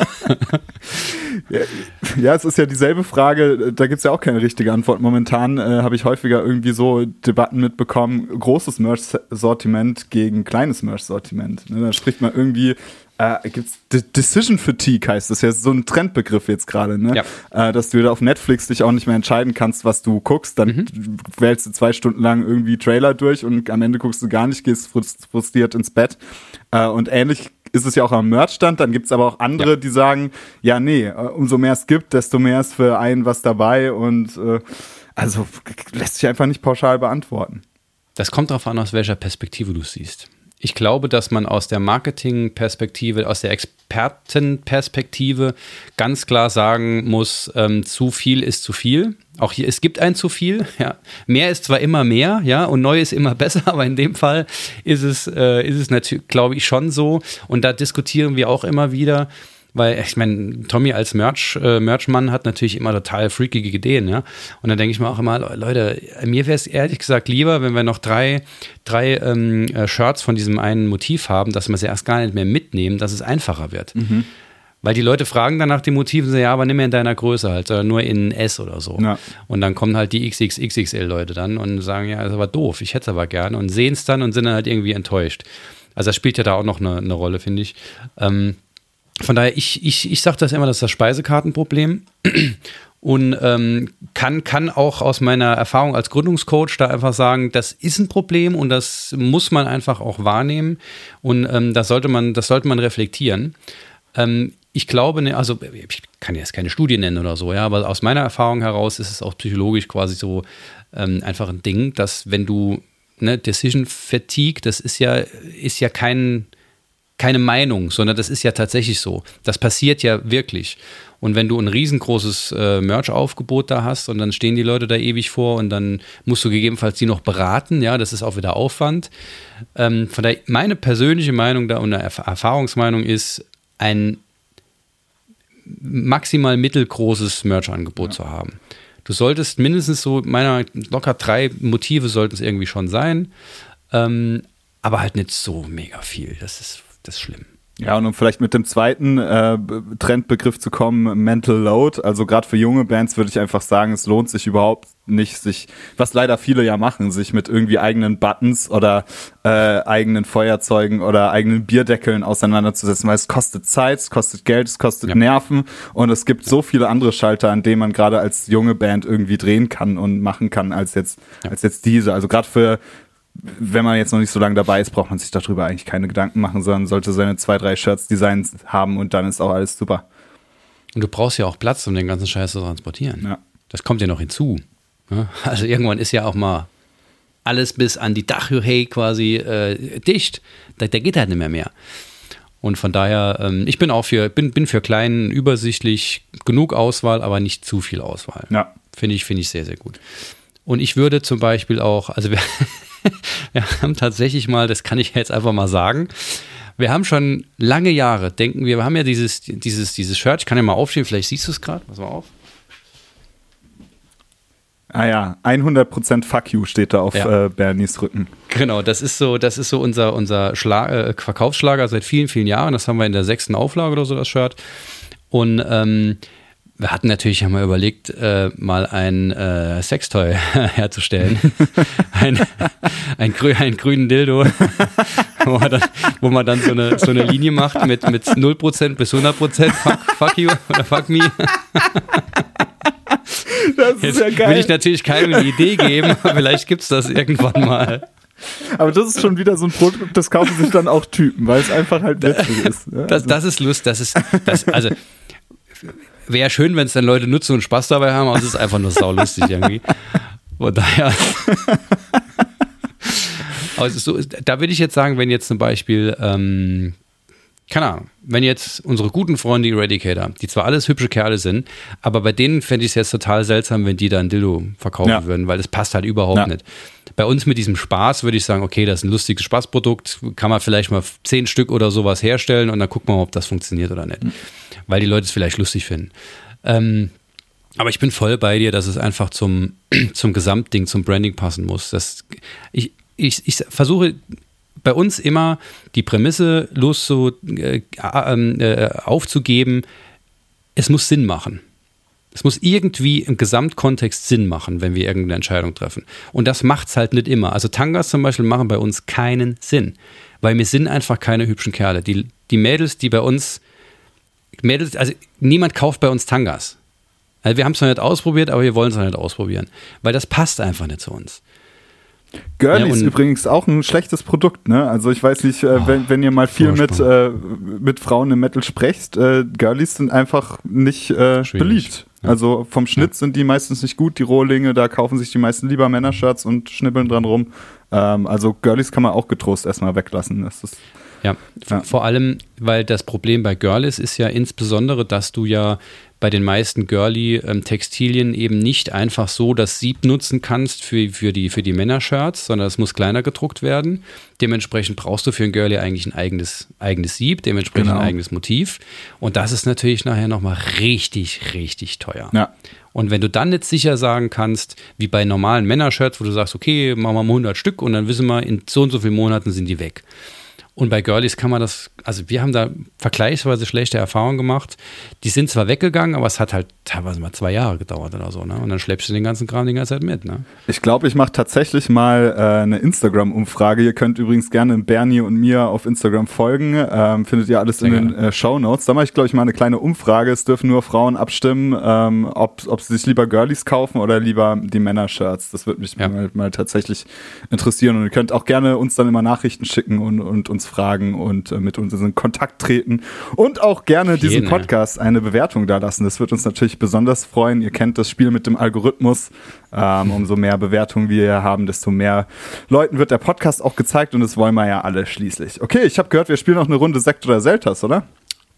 [laughs] ja, es ist ja dieselbe Frage, da gibt es ja auch keine richtige Antwort. Momentan äh, habe ich häufiger irgendwie so Debatten mitbekommen, großes Merch-Sortiment gegen kleines Merch-Sortiment. Ne, da spricht man irgendwie äh, gibt's D Decision Fatigue heißt das ja, so ein Trendbegriff jetzt gerade, ne? Ja. Äh, dass du wieder auf Netflix dich auch nicht mehr entscheiden kannst, was du guckst, dann mhm. wählst du zwei Stunden lang irgendwie Trailer durch und am Ende guckst du gar nicht, gehst frustriert ins Bett. Äh, und ähnlich ist es ja auch am Merchstand, dann gibt's aber auch andere, ja. die sagen, ja, nee, äh, umso mehr es gibt, desto mehr ist für einen was dabei und äh, also lässt sich einfach nicht pauschal beantworten. Das kommt darauf an, aus welcher Perspektive du siehst. Ich glaube, dass man aus der Marketing-Perspektive, aus der Expertenperspektive ganz klar sagen muss, ähm, zu viel ist zu viel. Auch hier, es gibt ein zu viel. [laughs] Ja. Mehr ist zwar immer mehr, ja, und neu ist immer [laughs] besser, aber in dem Fall ist es, äh, ist es natürlich, glaube ich, schon so. Und da diskutieren wir auch immer wieder. Weil ich meine, Tommy als Merch, äh, Merchmann hat natürlich immer total freakige Ideen, ja. Und dann denke ich mir auch immer, Leute, mir wäre es ehrlich gesagt lieber, wenn wir noch drei, drei ähm, äh, Shirts von diesem einen Motiv haben, dass wir sie erst gar nicht mehr mitnehmen, dass es einfacher wird. Mhm. Weil die Leute fragen dann nach den Motiven, ja, aber nimm mir in deiner Größe halt, oder nur in S oder so. Ja. Und dann kommen halt die XXXXL-Leute dann und sagen, ja, das ist aber doof, ich hätte es aber gerne und sehen es dann und sind dann halt irgendwie enttäuscht. Also das spielt ja da auch noch eine, eine Rolle, finde ich. Ähm, von daher, ich, ich, ich sage das immer, das ist das Speisekartenproblem. Und ähm, kann, kann auch aus meiner Erfahrung als Gründungscoach da einfach sagen, das ist ein Problem und das muss man einfach auch wahrnehmen. Und ähm, das sollte man, das sollte man reflektieren. Ähm, ich glaube, ne, also ich kann jetzt keine Studie nennen oder so, ja, aber aus meiner Erfahrung heraus ist es auch psychologisch quasi so ähm, einfach ein Ding, dass wenn du ne, Decision Fatigue, das ist ja, ist ja kein keine Meinung, sondern das ist ja tatsächlich so. Das passiert ja wirklich. Und wenn du ein riesengroßes äh, Merch-Aufgebot da hast und dann stehen die Leute da ewig vor und dann musst du gegebenenfalls die noch beraten, ja, das ist auch wieder Aufwand. Ähm, von daher, meine persönliche Meinung da und eine Erfahrungsmeinung ist, ein maximal mittelgroßes Merch-Angebot ja. zu haben. Du solltest mindestens so, meiner locker drei Motive sollten es irgendwie schon sein, ähm, aber halt nicht so mega viel. Das ist das ist schlimm. Ja, und um vielleicht mit dem zweiten äh, Trendbegriff zu kommen, Mental Load. Also gerade für junge Bands würde ich einfach sagen, es lohnt sich überhaupt nicht, sich, was leider viele ja machen, sich mit irgendwie eigenen Buttons oder äh, eigenen Feuerzeugen oder eigenen Bierdeckeln auseinanderzusetzen, weil es kostet Zeit, es kostet Geld, es kostet ja. Nerven und es gibt ja. so viele andere Schalter, an denen man gerade als junge Band irgendwie drehen kann und machen kann, als jetzt, ja. als jetzt diese. Also gerade für wenn man jetzt noch nicht so lange dabei ist, braucht man sich darüber eigentlich keine Gedanken machen, sondern sollte seine zwei, drei Shirts-Designs haben und dann ist auch alles super. Und du brauchst ja auch Platz, um den ganzen Scheiß zu transportieren. Ja. Das kommt ja noch hinzu. [laughs] Also irgendwann ist ja auch mal alles bis an die Dachhöhe quasi äh, dicht. Da, da, geht halt nicht mehr mehr. Und von daher, ähm, ich bin auch für, bin, bin für klein, übersichtlich, genug Auswahl, aber nicht zu viel Auswahl. Ja. Finde ich, finde ich sehr, sehr gut. Und ich würde zum Beispiel auch, also [laughs] [laughs] wir, haben tatsächlich mal, das kann ich jetzt einfach mal sagen, wir haben schon lange Jahre, denken wir, wir haben ja dieses, dieses, dieses Shirt, ich kann ja mal aufstehen, vielleicht siehst du es gerade, pass mal auf. Ah ja, 100% Fuck you steht da auf ja. äh, Bernies Rücken. Genau, das ist so, das ist so unser, unser Schlag, äh, Verkaufsschlager seit vielen, vielen Jahren. Das haben wir in der sechsten Auflage oder so, das Shirt. Und ähm, wir hatten natürlich einmal überlegt, äh, mal ein äh, Sextoy [laughs] herzustellen. [laughs] ein, ein, grü einen grünen Dildo, [laughs] wo, man dann, wo man dann so eine, so eine Linie macht mit, mit 0% bis 100% fuck, fuck you oder fuck me. Das ist Jetzt ja geil. will ich natürlich keinem eine Idee geben, vielleicht gibt es das irgendwann mal. Aber das ist schon wieder so ein Produkt, das kaufen sich dann auch Typen, weil es einfach halt witzig ist. Ja? Das, das ist Lust, das ist, das, also wäre schön, wenn es dann Leute nutzen und Spaß dabei haben, aber es ist einfach nur saulustig irgendwie. Von daher. [laughs] also so, da würde ich jetzt sagen, wenn jetzt zum Beispiel, ähm, keine Ahnung, wenn jetzt unsere guten Freunde Eradicator, die zwar alles hübsche Kerle sind, aber bei denen fände ich es jetzt total seltsam, wenn die dann Dildo verkaufen ja. würden, weil das passt halt überhaupt ja. nicht. Bei uns mit diesem Spaß würde ich sagen, okay, das ist ein lustiges Spaßprodukt, kann man vielleicht mal zehn Stück oder sowas herstellen und dann gucken wir mal, ob das funktioniert oder nicht. Mhm weil die Leute es vielleicht lustig finden. Ähm, aber ich bin voll bei dir, dass es einfach zum, [clears throat] zum Gesamtding, zum Branding passen muss. Das, ich, ich, ich versuche bei uns immer die Prämisse los so, äh, äh, aufzugeben, es muss Sinn machen. Es muss irgendwie im Gesamtkontext Sinn machen, wenn wir irgendeine Entscheidung treffen. Und das macht es halt nicht immer. Also Tangas zum Beispiel machen bei uns keinen Sinn, weil wir sind einfach keine hübschen Kerle. Die, die Mädels, die bei uns, Mädels, also niemand kauft bei uns Tangas. Also wir haben es noch nicht ausprobiert, aber wir wollen es noch nicht ausprobieren, weil das passt einfach nicht zu uns. Girlie Ja, ist übrigens auch ein schlechtes Produkt, ne? Also ich weiß nicht, äh, wenn, wenn ihr mal viel mit, äh, mit Frauen im Metal sprecht, äh, Girlies sind einfach nicht äh, beliebt. Ja. Also vom Schnitt sind die meistens nicht gut, die Rohlinge, da kaufen sich die meisten lieber Männershirts und schnippeln dran rum. Ähm, also Girlies kann man auch getrost erstmal weglassen. Das ist, Ja, Ja. vor allem, weil das Problem bei Girlies ist ja insbesondere, dass du ja bei den meisten Girly-Textilien eben nicht einfach so das Sieb nutzen kannst für, für die, für die Männershirts, sondern es muss kleiner gedruckt werden. Dementsprechend brauchst du für ein Girly eigentlich ein eigenes, eigenes Sieb, dementsprechend Genau. ein eigenes Motiv. Und das ist natürlich nachher nochmal richtig, richtig teuer. ja. Und wenn du dann nicht sicher sagen kannst, wie bei normalen Männershirts, wo du sagst, okay, machen wir mal 100 Stück und dann wissen wir, in so und so vielen Monaten sind die weg. Und bei Girlies kann man das, also wir haben da vergleichsweise schlechte Erfahrungen gemacht. Die sind zwar weggegangen, aber es hat halt teilweise mal zwei Jahre gedauert oder so, ne? Und dann schleppst du den ganzen Kram die ganze Zeit mit, ne? Ich glaube, ich mache tatsächlich mal äh, eine Instagram-Umfrage. Ihr könnt übrigens gerne Bernie und mir auf Instagram folgen. Ähm, findet ihr alles in Sehr den äh, Show Notes. Da mache ich, glaube ich, mal eine kleine Umfrage. Es dürfen nur Frauen abstimmen, ähm, ob, ob sie sich lieber Girlies kaufen oder lieber die Männer-Shirts. Das würde mich Ja. mal, mal tatsächlich interessieren. Und ihr könnt auch gerne uns dann immer Nachrichten schicken und, und uns fragen und äh, mit uns in Kontakt treten. Und auch gerne diesen ja. Podcast eine Bewertung da lassen. Das wird uns natürlich besonders freuen. Ihr kennt das Spiel mit dem Algorithmus. Ähm, umso mehr Bewertungen wir haben, desto mehr Leuten wird der Podcast auch gezeigt und das wollen wir ja alle schließlich. Okay, ich habe gehört, wir spielen noch eine Runde Sekt oder Selters, oder?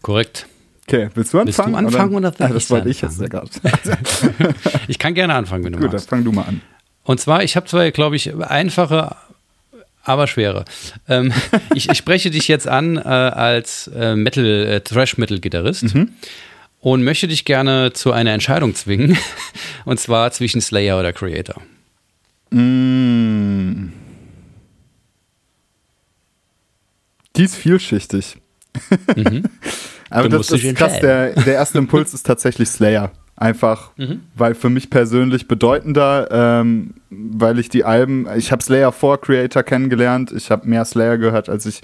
Korrekt. Okay, willst du Willst du anfangen? anfangen oder soll ah, das wollte ich jetzt ja anfangen? [laughs] gerade. Ich kann gerne anfangen, wenn du Gut, dann magst. fang du mal an. Und zwar, ich habe zwar, glaube ich, einfache, aber schwere. Ähm, [laughs] ich, ich spreche dich jetzt an äh, als äh, Metal, äh, Thrash-Metal-Gitarrist und möchte dich gerne zu einer Entscheidung zwingen. [laughs] Und zwar zwischen Slayer oder Creator. Mm. Die ist vielschichtig. [laughs] Aber Du das ist krass. Der, der erste Impuls ist tatsächlich Slayer. Einfach, weil für mich persönlich bedeutender, ähm, weil ich die Alben, ich habe Slayer vor Creator kennengelernt. Ich habe mehr Slayer gehört, als ich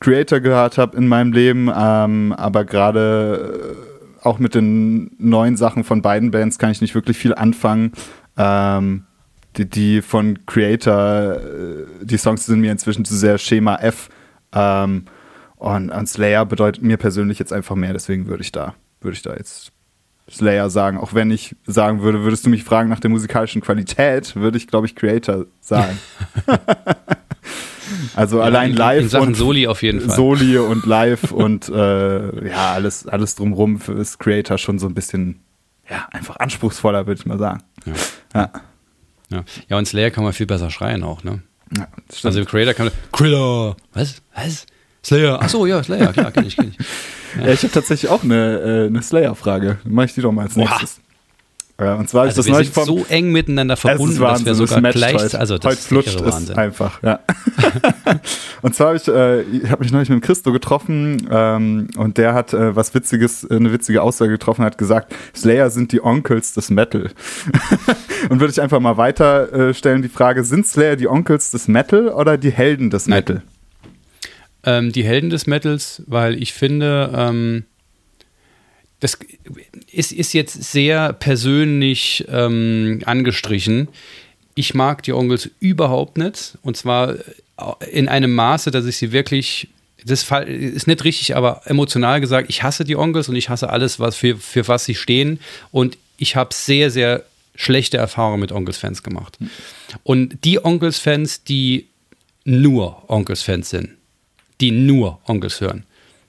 Creator gehört habe in meinem Leben. Ähm, aber gerade äh, auch mit den neuen Sachen von beiden Bands kann ich nicht wirklich viel anfangen. Ähm, die, die von Creator, äh, die Songs sind mir inzwischen zu sehr Schema F. Ähm, und, und Slayer bedeutet mir persönlich jetzt einfach mehr, deswegen würde ich da, würde ich da jetzt Slayer sagen. Auch wenn ich sagen würde, würdest du mich fragen nach der musikalischen Qualität, würde ich, glaube ich, Creator sagen. [laughs] also allein in, live In Sachen und Soli auf jeden Fall. Soli und live und äh, ja, alles, alles drumrum ist Creator schon so ein bisschen, ja, einfach anspruchsvoller, würde ich mal sagen. Ja, Ja. ja, und Slayer kann man viel besser schreien auch, ne? ja. Also Creator kann man. Kriller! Was? Was? Slayer? Achso, ja, Slayer, klar, kenn ich, kenn ich. [laughs] Ja, ich habe tatsächlich auch eine, äh, eine Slayer-Frage. Mache ich die doch mal als nächstes. Äh, und zwar ist Also das wir sind vom. so eng miteinander es verbunden, ist dass Wahnsinn, wir das sogar matcht gleich. heute. Also das heute ist flutscht es Wahnsinn. einfach, ja. [laughs] [laughs] und zwar habe ich, äh, habe mich neulich mit dem Christo getroffen ähm, und der hat äh, was Witziges, eine witzige Aussage getroffen, hat gesagt, Slayer sind die Onkels des Metal. [laughs] und würde ich einfach mal weiter äh, stellen die Frage, sind Slayer die Onkels des Metal oder die Helden des Nein. Ähm, die Helden des Metals, weil ich finde, ähm, das ist, ist jetzt sehr persönlich ähm, angestrichen. Ich mag die Onkels überhaupt nicht. Und zwar in einem Maße, dass ich sie wirklich. Das ist nicht richtig, aber emotional gesagt, ich hasse die Onkels und ich hasse alles, was für, für was sie stehen. Und ich habe sehr, sehr schlechte Erfahrungen mit Onkels-Fans gemacht. Und die Onkels-Fans, die nur Onkels-Fans sind, die nur Onkels hören.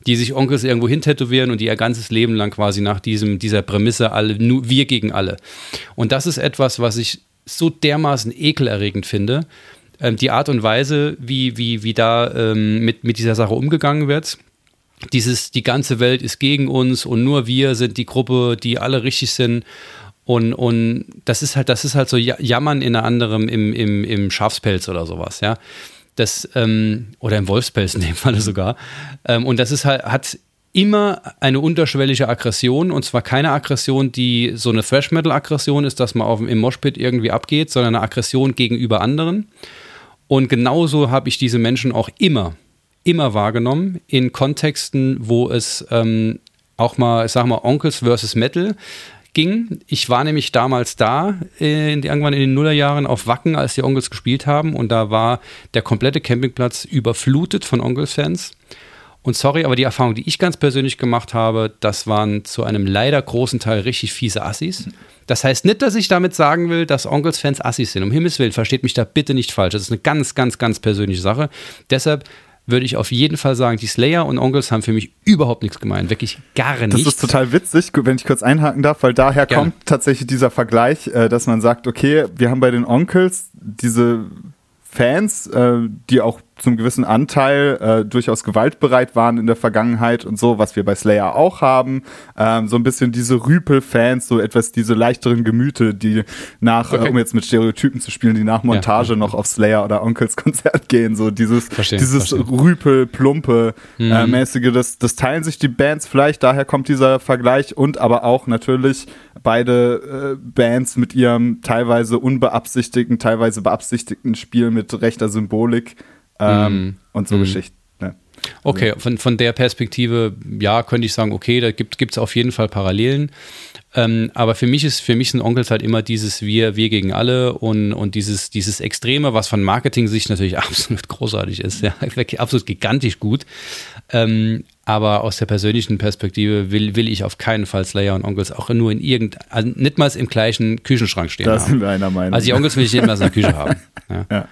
Die sich Onkels irgendwo hin tätowieren und die ihr ganzes Leben lang quasi nach diesem, dieser Prämisse alle, nur wir gegen alle. Und das ist etwas, was ich so dermaßen ekelerregend finde. Ähm, die Art und Weise, wie, wie, wie da ähm, mit, mit dieser Sache umgegangen wird. Dieses, die ganze Welt ist gegen uns und nur wir sind die Gruppe, die alle richtig sind. Und, und das ist halt, das ist halt so Ja- Jammern in einer anderen, im, im, im Schafspelz oder sowas, ja. Das, ähm, oder im Wolfspelz in dem Falle sogar. Ähm, und das ist halt, hat immer eine unterschwellige Aggression und zwar keine Aggression, die so eine Thrash-Metal-Aggression ist, dass man auf, im Moshpit irgendwie abgeht, sondern eine Aggression gegenüber anderen. Und genauso habe ich diese Menschen auch immer immer wahrgenommen in Kontexten, wo es ähm, auch mal, ich sag mal, Onkels versus Metal ging. Ich war nämlich damals da, äh, in, irgendwann in den Nullerjahren auf Wacken, als die Onkels gespielt haben und da war der komplette Campingplatz überflutet von Onkels-Fans. Und sorry, aber die Erfahrung, die ich ganz persönlich gemacht habe, das waren zu einem leider großen Teil richtig fiese Assis. Das heißt nicht, dass ich damit sagen will, dass Onkels-Fans Assis sind. Um Himmels Willen, versteht mich da bitte nicht falsch. Das ist eine ganz, ganz, ganz persönliche Sache. Deshalb würde ich auf jeden Fall sagen, die Slayer und Onkels haben für mich überhaupt nichts gemeint. Wirklich gar nichts. Das ist total witzig, wenn ich kurz einhaken darf, weil daher Gerne. kommt tatsächlich dieser Vergleich, äh, dass man sagt, okay, wir haben bei den Onkels diese Fans, äh, die auch zum gewissen Anteil äh, durchaus gewaltbereit waren in der Vergangenheit und so, was wir bei Slayer auch haben. Ähm, so ein bisschen diese Rüpel-Fans, so etwas diese leichteren Gemüte, die nach, okay. äh, um jetzt mit Stereotypen zu spielen, die nach Montage ja. noch auf Slayer oder Onkels Konzert [laughs] gehen. So dieses, verstehen, dieses Rüpel, plumpe mhm. äh, mäßige, das, das teilen sich die Bands vielleicht, daher kommt dieser Vergleich und aber auch natürlich beide äh, Bands mit ihrem teilweise unbeabsichtigten, teilweise beabsichtigten Spiel mit rechter Symbolik ähm, mm. und so mm. Geschichten. Ne? Okay, von, von der Perspektive, ja, könnte ich sagen, okay, da gibt es auf jeden Fall Parallelen. Ähm, aber für mich ist, für mich sind Onkels halt immer dieses Wir, wir gegen alle und, und dieses, dieses Extreme, was von Marketing-Sicht natürlich [laughs] absolut großartig ist, ja, [laughs] absolut gigantisch gut. Ähm, aber aus der persönlichen Perspektive will, will ich auf keinen Fall Slayer und Onkels auch nur in irgendein, also nicht mal im gleichen Küchenschrank stehen. Da sind wir einer Meinung. Also die Onkels will ich nicht mal in der Küche [laughs] haben. Ja. Ja.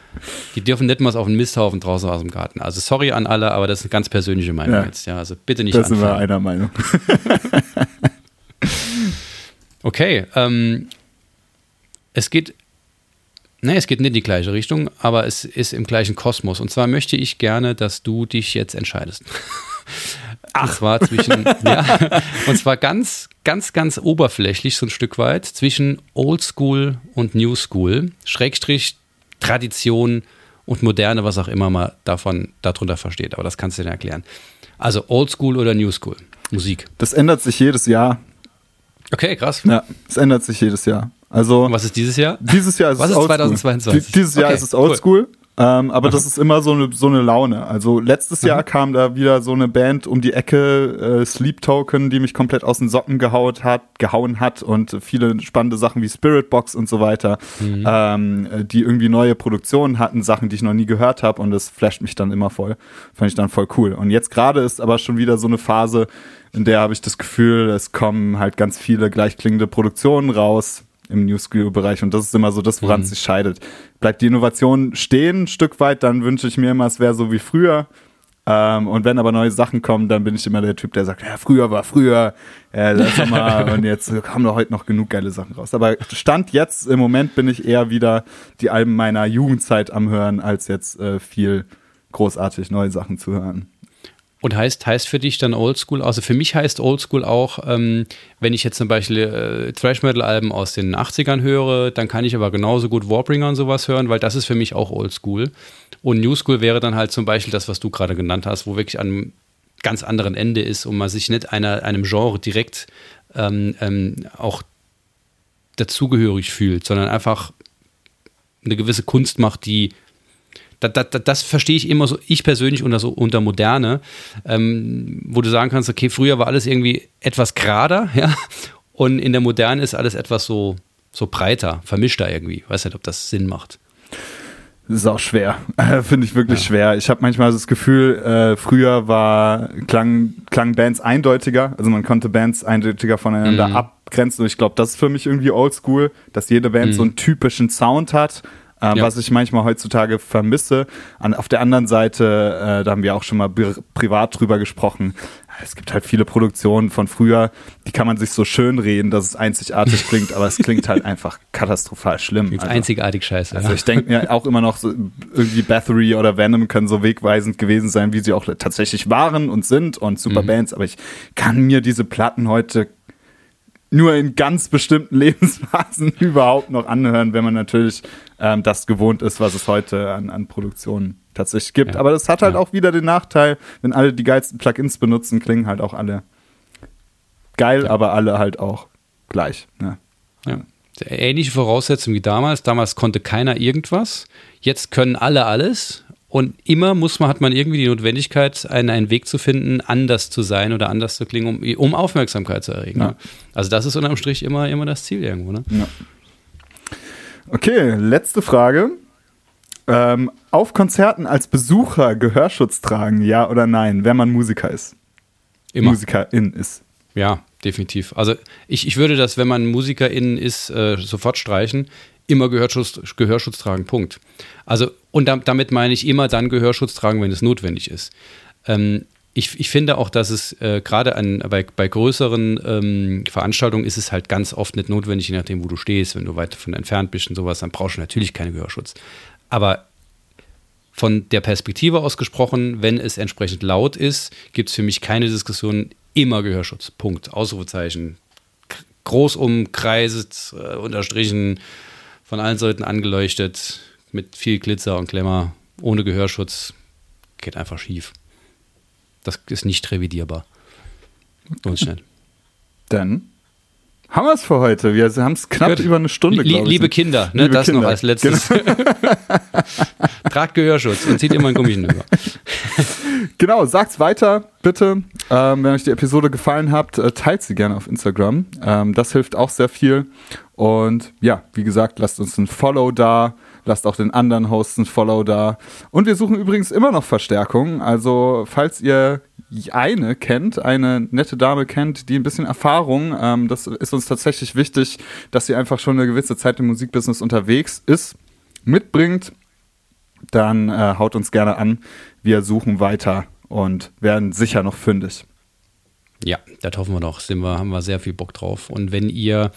Die dürfen nicht mal auf einen Misthaufen draußen aus dem Garten. Also sorry an alle, aber das ist eine ganz persönliche Meinung ja. jetzt. Ja, also bitte nicht Da sind wir einer Meinung. [laughs] okay, ähm, es geht Nee, es geht nicht in die gleiche Richtung, aber es ist im gleichen Kosmos. Und zwar möchte ich gerne, dass du dich jetzt entscheidest. Ach. Und zwar zwischen, [laughs] ja, und zwar ganz, ganz, ganz oberflächlich so ein Stück weit zwischen Old School und New School, Schrägstrich, Tradition und Moderne, was auch immer man davon, darunter versteht. Aber das kannst du dir erklären. Also Old School oder New School, Musik. Das ändert sich jedes Jahr. Okay, krass. Ja, es ändert sich jedes Jahr. Also, was ist dieses Jahr? Dieses Jahr ist was es ist 2022? Dieses Jahr okay, ist es Oldschool. Cool. Ähm, aber das ist immer so eine, so eine Laune. Also letztes Jahr mhm. kam da wieder so eine Band um die Ecke, äh, Sleep Token, die mich komplett aus den Socken gehaut hat, gehauen hat und viele spannende Sachen wie Spirit Box und so weiter, mhm. ähm, die irgendwie neue Produktionen hatten, Sachen, die ich noch nie gehört habe und das flasht mich dann immer voll. Fand ich dann voll cool. Und jetzt gerade ist aber schon wieder so eine Phase, in der habe ich das Gefühl, es kommen halt ganz viele gleichklingende Produktionen raus im New Skill-Bereich. Und das ist immer so das, woran mhm. es sich scheidet. Bleibt die Innovation stehen ein Stück weit, dann wünsche ich mir immer, es wäre so wie früher. Ähm, und wenn aber neue Sachen kommen, dann bin ich immer der Typ, der sagt, ja, früher war früher, ja, lass mal, [laughs] und jetzt kommen da heute noch genug geile Sachen raus. Aber Stand jetzt, im Moment bin ich eher wieder die Alben meiner Jugendzeit am Hören, als jetzt äh, viel großartig neue Sachen zu hören. Und heißt, heißt für dich dann Oldschool, also für mich heißt Oldschool auch, ähm, wenn ich jetzt zum Beispiel äh, Thrash-Metal-Alben aus den 80ern höre, dann kann ich aber genauso gut Warbringer und sowas hören, weil das ist für mich auch Oldschool. Und New School wäre dann halt zum Beispiel das, was du gerade genannt hast, wo wirklich an ganz anderen Ende ist und man sich nicht einer, einem Genre direkt ähm, ähm, auch dazugehörig fühlt, sondern einfach eine gewisse Kunst macht, die das, das, das, verstehe ich immer so, ich persönlich unter, so, unter Moderne, ähm, wo du sagen kannst, okay, früher war alles irgendwie etwas gerader, [laughs] ja, und in der Moderne ist alles etwas so, so breiter, vermischter irgendwie. Weiß nicht, ob das Sinn macht. Das ist auch schwer. [laughs] Finde ich wirklich ja. schwer. Ich habe manchmal das Gefühl, äh, früher war, klang, klang Bands eindeutiger. Also man konnte Bands eindeutiger voneinander mhm. abgrenzen. Und ich glaube, das ist für mich irgendwie oldschool, dass jede Band mhm. so einen typischen Sound hat äh, ja. was ich manchmal heutzutage vermisse. An, auf der anderen Seite, äh, da haben wir auch schon mal privat drüber gesprochen, es gibt halt viele Produktionen von früher, die kann man sich so schön reden, dass es einzigartig [laughs] klingt, aber es klingt halt einfach katastrophal schlimm. Also, einzigartig scheiße. Also ich denke mir auch immer noch, so, irgendwie Bathory oder Venom können so wegweisend gewesen sein, wie sie auch tatsächlich waren und sind und super mhm. Bands, aber ich kann mir diese Platten heute nur in ganz bestimmten [laughs] Lebensphasen [laughs] überhaupt noch anhören, wenn man natürlich ähm, das gewohnt ist, was es heute an, an Produktionen tatsächlich gibt. Ja. Aber das hat halt ja. auch wieder den Nachteil, wenn alle die geilsten Plugins benutzen, klingen halt auch alle geil, ja. aber alle halt auch gleich. Ne? Ja. Ähnliche Voraussetzungen wie damals. Damals konnte keiner irgendwas. Jetzt können alle alles Und immer muss man, hat man irgendwie die Notwendigkeit, einen, einen Weg zu finden, anders zu sein oder anders zu klingen, um, um Aufmerksamkeit zu erregen. Ja. Ne? Also das ist unterm Strich immer, immer das Ziel irgendwo. Ne? Ja. Okay, letzte Frage. Ähm, auf Konzerten als Besucher Gehörschutz tragen, ja oder nein, wenn man Musiker ist? Immer. Musikerin ist. Ja, definitiv. Also ich, ich würde das, wenn man Musikerin ist, äh, sofort streichen. Immer Gehörschutz, Gehörschutz tragen, Punkt. Also, und da, damit meine ich immer dann Gehörschutz tragen, wenn es notwendig ist. Ähm, ich, ich, finde auch, dass es äh, gerade bei, bei größeren ähm, Veranstaltungen ist es halt ganz oft nicht notwendig, je nachdem, wo du stehst. Wenn du weit davon entfernt bist und sowas, dann brauchst du natürlich keinen Gehörschutz. Aber von der Perspektive aus gesprochen, wenn es entsprechend laut ist, gibt es für mich keine Diskussion, immer Gehörschutz. Punkt. Ausrufezeichen. Groß umkreiset, äh, unterstrichen, von allen Seiten angeleuchtet, mit viel Glitzer und Klemmer, ohne Gehörschutz, geht einfach schief. Das ist nicht revidierbar. Lohnt sich nicht. [laughs] Dann haben wir es für heute. Wir haben es knapp Gut. über eine Stunde, glaube ich. Liebe Kinder, ne, liebe das Kinder. noch als letztes. Genau. [laughs] Tragt Gehörschutz und zieht immer ein Gummi über. [laughs] genau, sagt's weiter, bitte. Ähm, wenn euch die Episode gefallen hat, äh, teilt sie gerne auf Instagram. Ähm, das hilft auch sehr viel. Und ja, wie gesagt, lasst uns ein Follow da. Lasst auch den anderen Hosts ein Follow da. Und wir suchen übrigens immer noch Verstärkung. Also, falls ihr eine kennt, eine nette Dame kennt, die ein bisschen Erfahrung, ähm, das ist uns tatsächlich wichtig, dass sie einfach schon eine gewisse Zeit im Musikbusiness unterwegs ist, mitbringt, dann äh, haut uns gerne an. Wir suchen weiter und werden sicher noch fündig. Ja, das hoffen wir noch. Sind wir, haben wir sehr viel Bock drauf. Und wenn ihr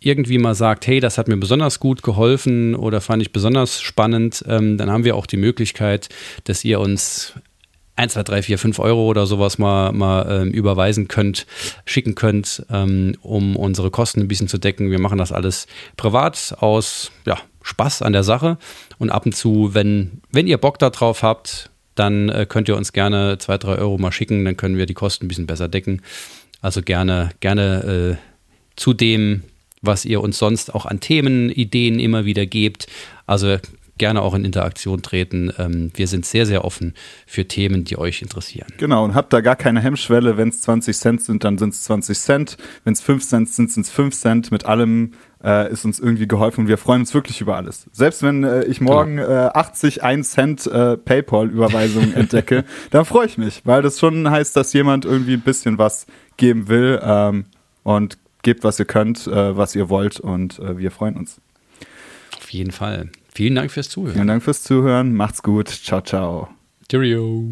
irgendwie mal sagt, hey, das hat mir besonders gut geholfen oder fand ich besonders spannend, ähm, dann haben wir auch die Möglichkeit, dass ihr uns 1, 2, 3, 4, 5 Euro oder sowas mal, mal ähm, überweisen könnt, schicken könnt, ähm, um unsere Kosten ein bisschen zu decken. Wir machen das alles privat aus ja, Spaß an der Sache. Und ab und zu, wenn, wenn ihr Bock darauf habt, dann äh, könnt ihr uns gerne 2, 3 Euro mal schicken, dann können wir die Kosten ein bisschen besser decken. Also gerne, gerne äh, zu dem, was ihr uns sonst auch an Themen, Ideen immer wieder gebt. Also gerne auch in Interaktion treten. Ähm, wir sind sehr, sehr offen für Themen, die euch interessieren. Genau, und habt da gar keine Hemmschwelle. Wenn es 20 Cent sind, dann sind es 20 Cent. Wenn es 5 Cent sind, sind es 5 Cent. Mit allem äh, ist uns irgendwie geholfen und wir freuen uns wirklich über alles. Selbst wenn äh, ich morgen genau. äh, 80 1 Cent äh, PayPal-Überweisungen entdecke, [laughs] dann freue ich mich, weil das schon heißt, dass jemand irgendwie ein bisschen was geben will. Ähm, und gebt, was ihr könnt, äh, was ihr wollt und äh, wir freuen uns. Auf jeden Fall. Vielen Dank fürs Zuhören. Vielen Dank fürs Zuhören. Macht's gut. Ciao, ciao. Cheerio.